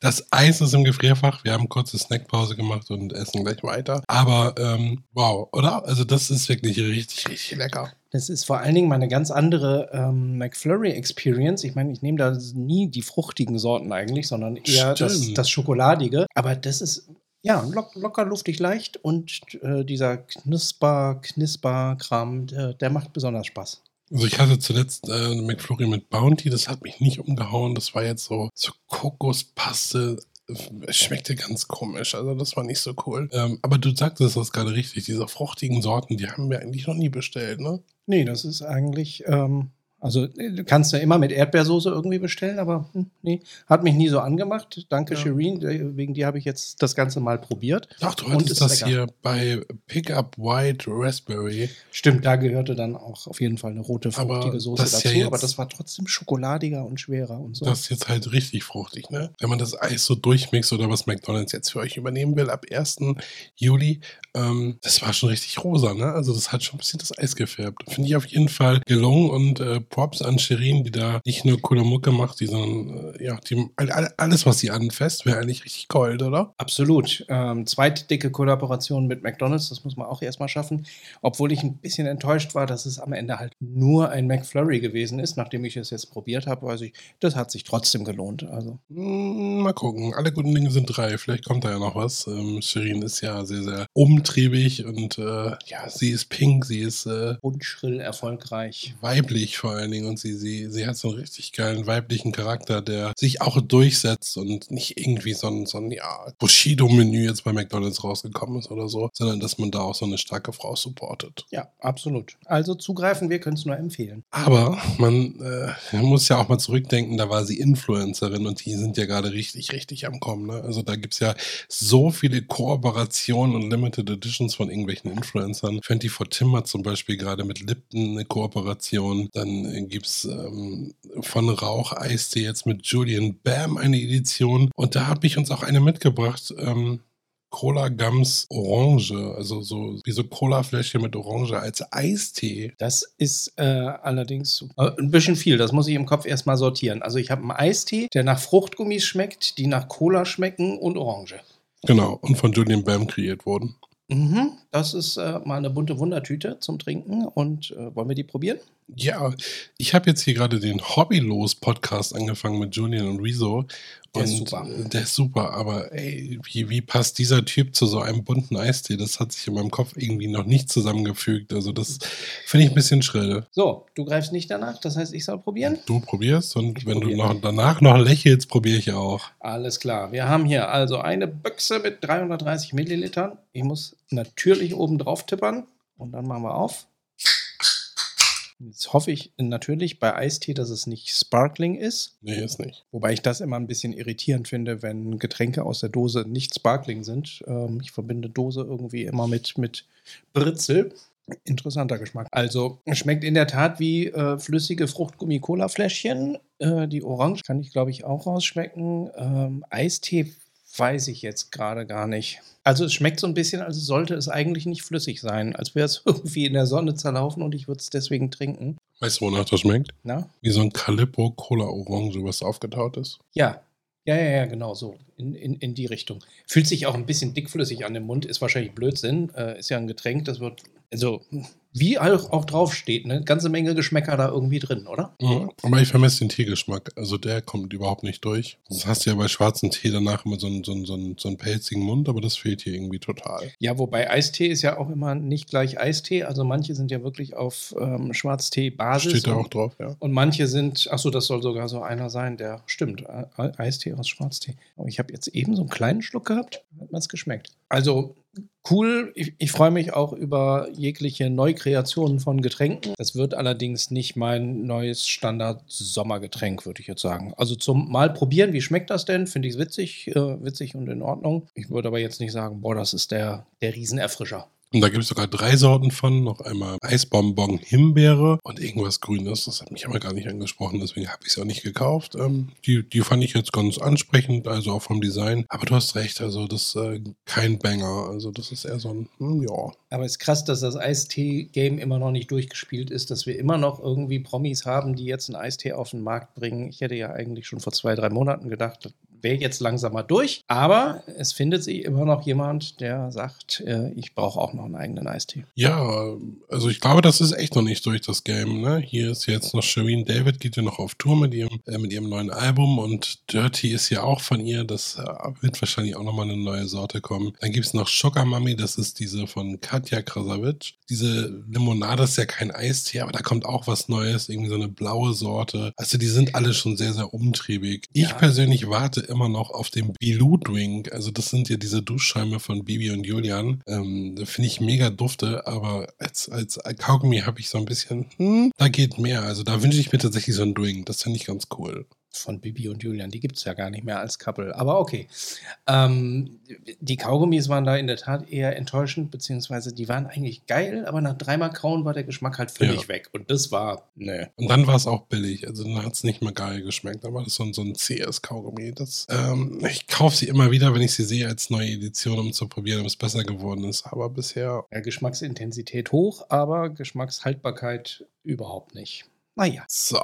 Das Eis ist im Gefrierfach. Wir haben kurze Snackpause gemacht und essen gleich weiter. Aber ähm, wow, oder? Also das ist wirklich richtig, richtig lecker. Das ist vor allen Dingen mal eine ganz andere ähm, McFlurry-Experience. Ich meine, ich nehme da nie die fruchtigen Sorten eigentlich, sondern eher das, das Schokoladige. Aber das ist ja lock, locker, luftig, leicht und äh, dieser Knisper, Knisper-Kram, der, der macht besonders Spaß. Also ich hatte zuletzt äh, eine McFlurry mit Bounty, das hat mich nicht umgehauen. Das war jetzt so, so Kokospaste. Es schmeckte ganz komisch, also das war nicht so cool. Ähm, aber du sagtest das gerade richtig, diese fruchtigen Sorten, die haben wir eigentlich noch nie bestellt, ne? Nee, das ist eigentlich ähm, Also äh, du kannst ja immer mit Erdbeersoße irgendwie bestellen, aber hm, nee, hat mich nie so angemacht. Danke, Ja. Shireen. äh, Wegen dir habe ich jetzt das Ganze mal probiert. Ach, du Und ist das lecker. hier bei Pickup White Raspberry. Stimmt, da gehörte dann auch auf jeden Fall eine rote, Aber fruchtige Soße ist ja dazu. jetzt- aber das war trotzdem schokoladiger und schwerer und so. Das ist jetzt halt richtig fruchtig, ne? Wenn man das Eis so durchmixt oder was McDonalds jetzt für euch übernehmen will ab 1. Juli, ähm, das war schon richtig rosa, ne? Also das hat schon ein bisschen das Eis gefärbt. Finde ich auf jeden Fall gelungen und äh, Props an Shirin, die da nicht nur coole Mucke macht, die, sondern äh, ja, die, all- all- alles, was sie anfasst, wäre eigentlich richtig cold, oder? Absolut. Ähm, zweite dicke Kollaboration mit McDonalds, das muss man auch erstmal schaffen. Obwohl ich ein bisschen enttäuscht war, dass es am Ende halt nur ein McFlurry gewesen ist. Nachdem ich es jetzt probiert habe, weiß ich, das hat sich trotzdem gelohnt. Also Hm, Mal gucken. Alle guten Dinge sind drei. Vielleicht kommt da ja noch was. Ähm, Shirin ist ja sehr, sehr umtriebig und äh, ja, sie ist pink, sie ist äh, unschrill erfolgreich. weiblich vor allen Dingen und sie, sie, sie hat so einen richtig geilen weiblichen Charakter, der sich auch durchsetzt und nicht irgendwie so ein, so ein ja, Bushido-Menü jetzt bei McDonalds rausgekommen ist oder so, sondern dass man da auch so eine starke Frau supportet. Ja, absolut. Also zugreifen, wir können es nur empfehlen. Aber man äh, muss ja auch mal zurückdenken, da war sie Influencerin und die sind ja gerade richtig, richtig am Kommen. Ne? Also da gibt es ja so viele Kooperationen und Limited Editions von irgendwelchen Influencern. 24 Tim hat zum Beispiel gerade mit Lipton eine Kooperation. Dann gibt es ähm, von Rauch Eistee jetzt mit Julian Bam eine Edition. Und da habe ich uns auch eine mitgebracht. Ähm, Cola Gums Orange, also so wie so Cola-Fläschchen mit Orange als Eistee. Das ist äh, allerdings äh, ein bisschen viel. Das muss ich im Kopf erstmal sortieren. Also ich habe einen Eistee, der nach Fruchtgummis schmeckt, die nach Cola schmecken und Orange. Genau, und von Julian Bam kreiert wurden. Mhm, das ist äh, mal eine bunte Wundertüte zum Trinken. Und äh, wollen wir die probieren? Ja, ich habe jetzt hier gerade den Hobbylos-Podcast angefangen mit Julian und Rezo. Der und ist super. Der ist super, aber ey, wie, wie passt dieser Typ zu so einem bunten Eistee? Das hat sich in meinem Kopf irgendwie noch nicht zusammengefügt. Also das finde ich ein bisschen schrill. So, du greifst nicht danach, das heißt, ich soll probieren? Du probierst und Ich wenn probier. du noch danach noch lächelst, probiere ich auch. Alles klar. Wir haben hier also eine Büchse mit 330 Millilitern. Ich muss natürlich oben drauf tippern und dann machen wir auf. Jetzt hoffe ich natürlich bei Eistee, dass es nicht Sparkling ist. Nee, ist nicht. Wobei ich das immer ein bisschen irritierend finde, wenn Getränke aus der Dose nicht Sparkling sind. Ähm, ich verbinde Dose irgendwie immer mit, mit Britzel. Interessanter Geschmack. Also schmeckt in der Tat wie äh, flüssige Fruchtgummi-Cola-Fläschchen. Äh, die Orange kann ich, glaube ich, auch rausschmecken. Ähm, Eistee weiß ich jetzt gerade gar nicht. Also es schmeckt so ein bisschen, als sollte es eigentlich nicht flüssig sein. Als wäre es (laughs) irgendwie in der Sonne zerlaufen und ich würde es deswegen trinken. Weißt du, wonach das schmeckt? Na? Wie so ein Calippo Cola Orange, was aufgetaut ist. Ja, ja, ja, ja, genau so. In, in, in die Richtung. Fühlt sich auch ein bisschen dickflüssig an dem Mund, ist wahrscheinlich Blödsinn. Äh, ist ja ein Getränk, das wird, also wie auch, auch draufsteht, eine ganze Menge Geschmäcker da irgendwie drin, oder? Mhm. Aber ich vermisse den Teegeschmack. Also der kommt überhaupt nicht durch. Das hast du ja bei schwarzem Tee danach immer so einen, so einen, so einen, so einen pelzigen Mund, aber das fehlt hier irgendwie total. Ja, wobei Eistee ist ja auch immer nicht gleich Eistee. Also manche sind ja wirklich auf ähm, Schwarztee-Basis. Steht da auch drauf, ja. Und manche sind, ach so, das soll sogar so einer sein, der stimmt, Eistee aus Schwarztee. Aber ich habe jetzt eben so einen kleinen Schluck gehabt, hat man es geschmeckt. Also cool, ich, ich freue mich auch über jegliche Neukreationen von Getränken. Das wird allerdings nicht mein neues Standard-Sommergetränk, würde ich jetzt sagen. Also zum mal probieren, wie schmeckt das denn? Finde ich witzig, äh, witzig und in Ordnung. Ich würde aber jetzt nicht sagen, boah, das ist der, der Riesenerfrischer. Und da gibt es sogar drei Sorten von. Noch einmal Eisbonbon Himbeere und irgendwas Grünes. Das hat mich aber gar nicht angesprochen, deswegen habe ich es auch nicht gekauft. Ähm, die, die fand ich jetzt ganz ansprechend, also auch vom Design. Aber du hast recht, also das ist äh, kein Banger. Also das ist eher so ein, hm, ja. Aber es ist krass, dass das Eistee-Game immer noch nicht durchgespielt ist, dass wir immer noch irgendwie Promis haben, die jetzt einen Eistee auf den Markt bringen. Ich hätte ja eigentlich schon vor zwei, drei Monaten gedacht, wäre jetzt langsam mal durch. Aber es findet sich immer noch jemand, der sagt, äh, ich brauche auch noch einen eigenen Eistee. Ja, also ich glaube, das ist echt noch nicht durch das Game. Ne? Hier ist jetzt noch Shireen David, geht ja noch auf Tour mit ihrem, äh, mit ihrem neuen Album und Dirty ist ja auch von ihr. Das äh, wird wahrscheinlich auch nochmal eine neue Sorte kommen. Dann gibt es noch Sugar Mummy, das ist diese von Katja Krasavic. Diese Limonade ist ja kein Eistee, aber da kommt auch was Neues, irgendwie so eine blaue Sorte. Also die sind alle schon sehr, sehr umtriebig. Ich Ja. persönlich warte immer noch auf dem Bilou Drink. Also das sind ja diese Duschschäume von Bibi und Julian. Ähm, Finde ich mega dufte, aber als, als Kaugummi habe ich so ein bisschen, hm, da geht mehr. Also da wünsche ich mir tatsächlich so ein Drink. Das finde ich ganz cool von Bibi und Julian. Die gibt es ja gar nicht mehr als Couple. Aber okay. Ähm, die Kaugummis waren da in der Tat eher enttäuschend, beziehungsweise die waren eigentlich geil, aber nach dreimal Kauen war der Geschmack halt völlig ja. weg. Und das war, ne. Und dann war es auch billig. Also dann hat es nicht mehr geil geschmeckt. Aber das ist so, so ein CS-Kaugummi. ähm, ich kaufe sie immer wieder, wenn ich sie sehe, als neue Edition, um zu probieren, ob es besser geworden ist. Aber bisher. Ja, Geschmacksintensität hoch, aber Geschmackshaltbarkeit überhaupt nicht. Naja. So,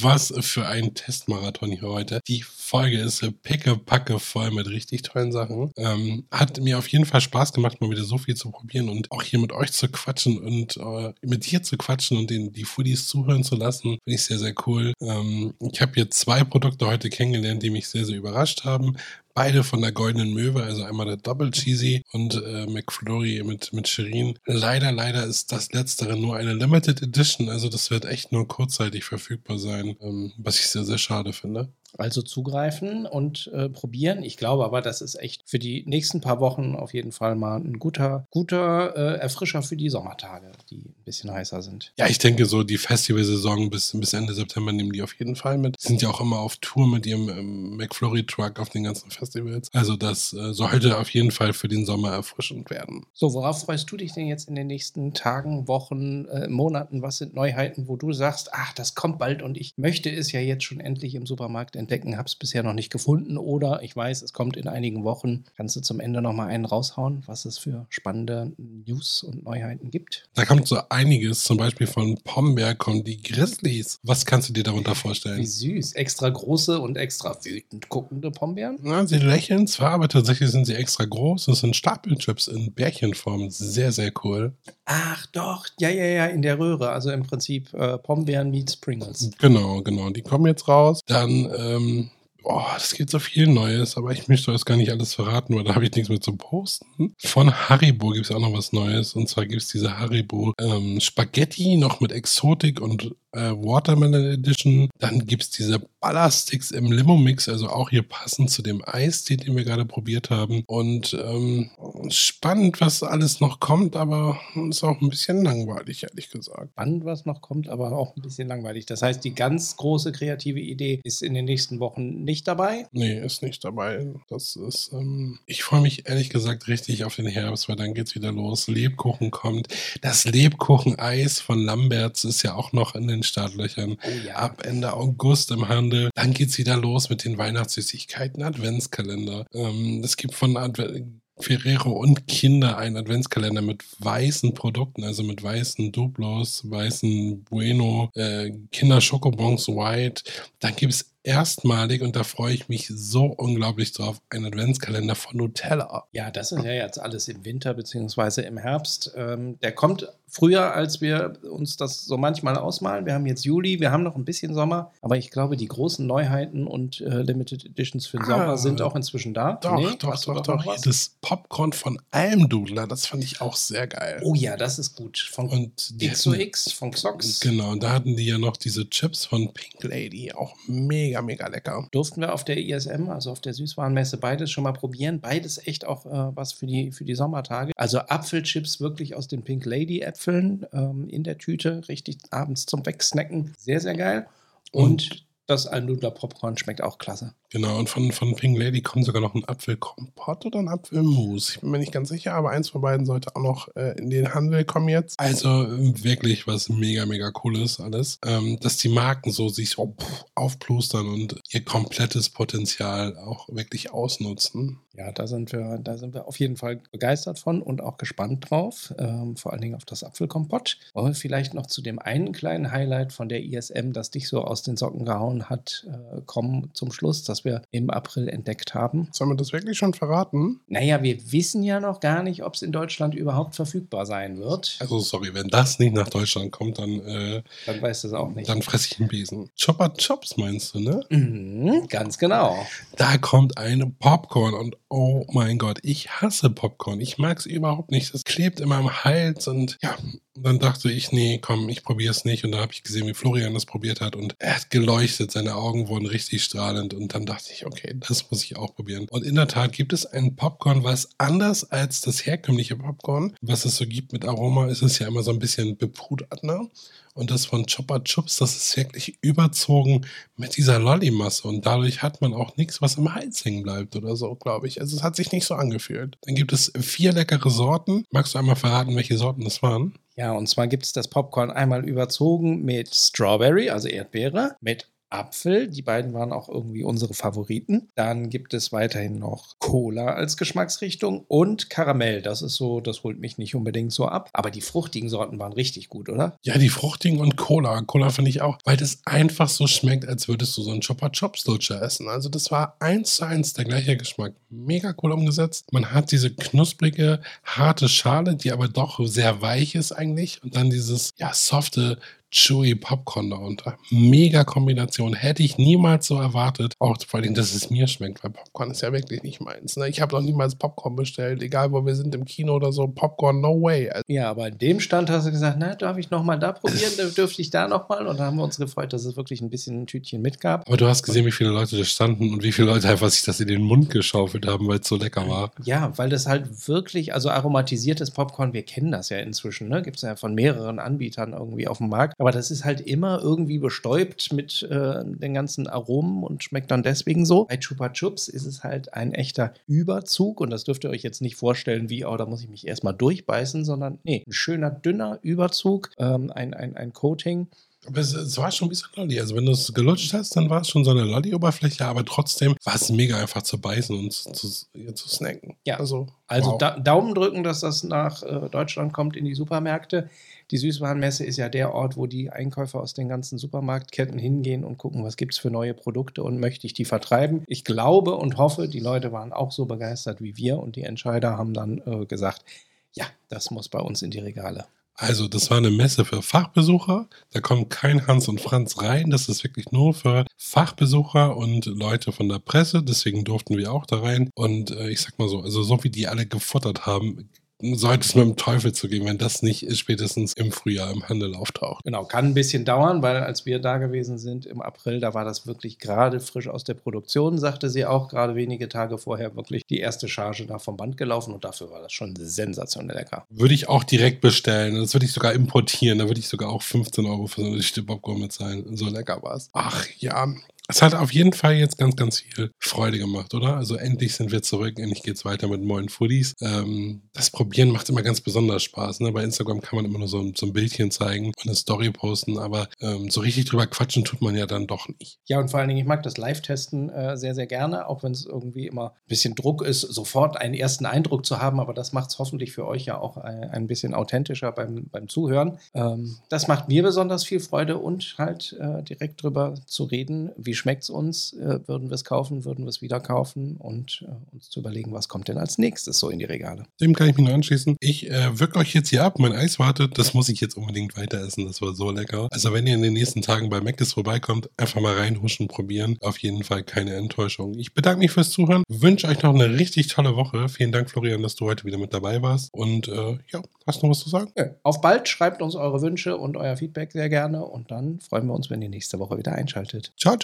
was für ein Testmarathon hier heute. Die Folge ist pickepacke voll mit richtig tollen Sachen. Ähm, hat mir auf jeden Fall Spaß gemacht, mal wieder so viel zu probieren und auch hier mit euch zu quatschen und äh, mit dir zu quatschen und den, die Foodies zuhören zu lassen. Finde ich sehr, sehr cool. Ähm, ich habe hier zwei Produkte heute kennengelernt, die mich sehr, sehr überrascht haben. Beide von der Goldenen Möwe, also einmal der Double Cheesy und äh, McFlurry mit, mit Shirin. Leider, leider ist das letztere nur eine Limited Edition, also das wird echt nur kurzzeitig verfügbar sein, ähm, was ich sehr, sehr schade finde. Also zugreifen und äh, probieren. Ich glaube aber, das ist echt für die nächsten paar Wochen auf jeden Fall mal ein guter, guter äh, Erfrischer für die Sommertage, die ein bisschen heißer sind. Ja, ich denke so, die Festivalsaison bis, bis Ende September nehmen die auf jeden Fall mit. Sind ja auch immer auf Tour mit ihrem ähm, McFlurry-Truck auf den ganzen Festivals. Also das äh, sollte auf jeden Fall für den Sommer erfrischend werden. So, worauf freust du dich denn jetzt in den nächsten Tagen, Wochen, äh, Monaten? Was sind Neuheiten, wo du sagst, ach, das kommt bald und ich möchte es ja jetzt schon endlich im Supermarkt entdecken, habe es bisher noch nicht gefunden oder ich weiß, es kommt in einigen Wochen. Kannst du zum Ende noch mal einen raushauen, was es für spannende News und Neuheiten gibt? Da kommt so einiges, zum Beispiel von Pomberg kommen die Grizzlies. Was kannst du dir darunter vorstellen? Wie süß. Extra große und extra wütend guckende Pombeeren? Ja, sie lächeln zwar, aber tatsächlich sind sie extra groß. Das sind Stapelchips in Bärchenform. Sehr, sehr cool. Ach doch, ja, ja, ja, in der Röhre. Also im Prinzip äh, Pombeeren meets Pringles. Genau, genau. Die kommen jetzt raus. Dann ähm, Oh, das gibt so viel Neues, aber ich möchte euch gar nicht alles verraten, weil da habe ich nichts mehr zu posten. Von Haribo gibt es auch noch was Neues. Und zwar gibt es diese Haribo ähm, Spaghetti noch mit Exotik und äh, Watermelon Edition. Dann gibt es diese Ballersticks im Limo-Mix, also auch hier passend zu dem Eistee, den wir gerade probiert haben. Und ähm, spannend, was alles noch kommt, aber ist auch ein bisschen langweilig, ehrlich gesagt. Spannend, was noch kommt, aber auch ein bisschen langweilig. Das heißt, die ganz große kreative Idee ist in den nächsten Wochen nicht dabei? Nee, ist nicht dabei. Das ist, ähm, ich freue mich ehrlich gesagt richtig auf den Herbst, weil dann geht es wieder los. Lebkuchen kommt. Das Lebkuchen-Eis von Lamberts ist ja auch noch in den Startlöchern. Oh ja. Ab Ende August im Handel. Dann geht es wieder los mit den Weihnachtssüßigkeiten, Adventskalender. Ähm, es gibt von Advent Ferrero und Kinder einen Adventskalender mit weißen Produkten, also mit weißen Duplos, weißen Bueno, äh, Kinder Schokobons White. Dann gibt es erstmalig, und da freue ich mich so unglaublich drauf, ein Adventskalender von Nutella. Ja, das ist ja jetzt alles im Winter bzw. im Herbst. Ähm, der kommt früher, als wir uns das so manchmal ausmalen. Wir haben jetzt Juli, wir haben noch ein bisschen Sommer, aber ich glaube, die großen Neuheiten und äh, Limited Editions für den ah, Sommer sind auch inzwischen da. Doch, nee, doch, doch, doch. Was? Das Popcorn von Almdudler, das fand ich auch sehr geil. Oh ja, das ist gut. Von und XOX, von Xox. Genau, und da hatten die ja noch diese Chips von Pink Lady, auch mega mega, mega lecker. Durften wir auf der ISM, also auf der Süßwarenmesse, beides schon mal probieren. Beides echt auch äh, was für die, für die Sommertage. Also Apfelchips wirklich aus den Pink Lady Äpfeln ähm, in der Tüte, richtig abends zum Wegsnacken. Sehr, sehr geil. Und, Und das Alnudler Popcorn schmeckt auch klasse. Genau, und von, von Pink Lady kommt sogar noch ein Apfelkompott oder ein Apfelmus. Ich bin mir nicht ganz sicher, aber eins von beiden sollte auch noch äh, in den Handel kommen jetzt. Also wirklich was mega, mega cooles alles. Ähm, dass die Marken so sich so aufplustern und ihr komplettes Potenzial auch wirklich ausnutzen. Ja, da sind wir, da sind wir auf jeden Fall begeistert von und auch gespannt drauf. Ähm, vor allen Dingen auf das Apfelkompott. Wollen wir vielleicht noch zu dem einen kleinen Highlight von der ISM, das dich so aus den Socken gehauen hat, äh, kommen zum Schluss, das wir im April entdeckt haben. Sollen wir das wirklich schon verraten? Naja, wir wissen ja noch gar nicht, ob es in Deutschland überhaupt verfügbar sein wird. Also, sorry, wenn das nicht nach Deutschland kommt, dann. Äh, dann weißt du es auch nicht. Dann fresse ich einen Besen. Chopper Chops meinst du, ne? Mhm, ganz genau. Da kommt eine Popcorn und oh mein Gott, ich hasse Popcorn. Ich mag es überhaupt nicht. Das klebt immer am Hals und ja, Und dann dachte ich, nee, komm, ich probiere es nicht. Und dann habe ich gesehen, wie Florian das probiert hat. Und er hat geleuchtet, seine Augen wurden richtig strahlend. Und dann dachte ich, okay, das muss ich auch probieren. Und in der Tat gibt es ein Popcorn, was anders als das herkömmliche Popcorn, was es so gibt mit Aroma, ist es ja immer so ein bisschen bepudert, ne? Und das von Chopper Chups, das ist wirklich überzogen mit dieser Lollimasse. Und dadurch hat man auch nichts, was im Hals hängen bleibt oder so, glaube ich. Also es hat sich nicht so angefühlt. Dann gibt es vier leckere Sorten. Magst du einmal verraten, welche Sorten das waren? Ja, und zwar gibt es das Popcorn einmal überzogen mit Strawberry, also Erdbeere, mit Apfel. Die beiden waren auch irgendwie unsere Favoriten. Dann gibt es weiterhin noch Cola als Geschmacksrichtung und Karamell. Das ist so, das holt mich nicht unbedingt so ab. Aber die fruchtigen Sorten waren richtig gut, oder? Ja, die fruchtigen und Cola. Cola finde ich auch, weil das einfach so schmeckt, als würdest du so einen Chopper Chops Lutscher essen. Also das war eins zu eins der gleiche Geschmack. Mega cool umgesetzt. Man hat diese knusprige, harte Schale, die aber doch sehr weich ist eigentlich. Und dann dieses, ja, softe, chewy Popcorn darunter. Mega Kombination. Hätte ich niemals so erwartet. Auch vor allem, dass es mir schmeckt, weil Popcorn ist ja wirklich nicht meins. Ne? Ich habe noch niemals Popcorn bestellt, egal wo wir sind im Kino oder so. Popcorn, no way. Also ja, aber in dem Stand hast du gesagt, na, darf ich nochmal da probieren? (laughs) dürfte ich da nochmal? Und da haben wir uns gefreut, dass es wirklich ein bisschen ein Tütchen mitgab. Aber du hast gesehen, wie viele Leute da standen und wie viele Leute einfach sich das in den Mund geschaufelt haben, weil es so lecker war. Ja, weil das halt wirklich, also aromatisiertes Popcorn, wir kennen das ja inzwischen, ne? Gibt es ja von mehreren Anbietern irgendwie auf dem Markt. Aber das ist halt immer irgendwie bestäubt mit äh, den ganzen Aromen und schmeckt dann deswegen so. Bei Chupa Chups ist es halt ein echter Überzug und das dürft ihr euch jetzt nicht vorstellen, wie, oh, da muss ich mich erstmal durchbeißen, sondern nee, ein schöner, dünner Überzug, ähm, ein, ein, ein Coating. Aber es, es, war schon wie so ein Lolli. Also wenn du es gelutscht hast, dann war es schon so eine Lolli-Oberfläche, aber trotzdem war es mega einfach zu beißen und zu, zu, zu snacken. Ja, also, also wow. da, Daumen drücken, dass das nach äh, Deutschland kommt in die Supermärkte. Die Süßwarenmesse ist ja der Ort, wo die Einkäufer aus den ganzen Supermarktketten hingehen und gucken, was gibt es für neue Produkte und möchte ich die vertreiben. Ich glaube und hoffe, die Leute waren auch so begeistert wie wir und die Entscheider haben dann äh, gesagt, ja, das muss bei uns in die Regale. Also, das war eine Messe für Fachbesucher. Da kommt kein Hans und Franz rein. Das ist wirklich nur für Fachbesucher und Leute von der Presse. Deswegen durften wir auch da rein. Und äh, ich sag mal so, also so wie die alle gefuttert haben, sollte es mit dem Teufel zugehen, wenn das nicht spätestens im Frühjahr im Handel auftaucht. Genau, kann ein bisschen dauern, weil als wir da gewesen sind im April, da war das wirklich gerade frisch aus der Produktion, sagte sie auch, gerade wenige Tage vorher wirklich die erste Charge da vom Band gelaufen und dafür war das schon sensationell lecker. Würde ich auch direkt bestellen, das würde ich sogar importieren, da würde ich sogar auch 15 Euro für so eine Popcorn mitzahlen, so lecker war es. Ach ja, es hat auf jeden Fall jetzt ganz, ganz viel Freude gemacht, oder? Also endlich sind wir zurück, endlich geht es weiter mit neuen Foodies. Ähm, das Probieren macht immer ganz besonders Spaß. Ne? Bei Instagram kann man immer nur so, ein, so ein Bildchen zeigen und eine Story posten, aber ähm, so richtig drüber quatschen tut man ja dann doch nicht. Ja, und vor allen Dingen, ich mag das Live-Testen äh, sehr, sehr gerne, auch wenn es irgendwie immer ein bisschen Druck ist, sofort einen ersten Eindruck zu haben, aber das macht es hoffentlich für euch ja auch ein, ein bisschen authentischer beim, beim Zuhören. Ähm, das macht mir besonders viel Freude und halt äh, direkt drüber zu reden, wie wie schmeckt es uns? Äh, würden wir es kaufen? Würden wir es wieder kaufen? Und äh, uns zu überlegen, was kommt denn als nächstes so in die Regale? Dem kann ich mich nur anschließen. Ich äh, wirke euch jetzt hier ab. Mein Eis wartet. Das muss ich jetzt unbedingt weiter essen. Das war so lecker. Also, wenn ihr in den nächsten Tagen bei Mc's vorbeikommt, einfach mal reinhuschen, probieren. Auf jeden Fall keine Enttäuschung. Ich bedanke mich fürs Zuhören. Wünsche euch noch eine richtig tolle Woche. Vielen Dank, Florian, dass du heute wieder mit dabei warst. Und äh, ja, hast du noch was zu sagen? Ja, auf bald. Schreibt uns eure Wünsche und euer Feedback sehr gerne. Und dann freuen wir uns, wenn ihr nächste Woche wieder einschaltet. Ciao,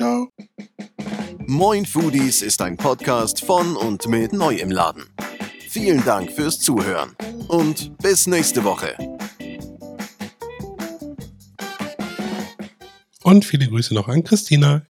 Moin Foodies ist ein Podcast von und mit Neu im Laden. Vielen Dank fürs Zuhören und bis nächste Woche. Und viele Grüße noch an Christina.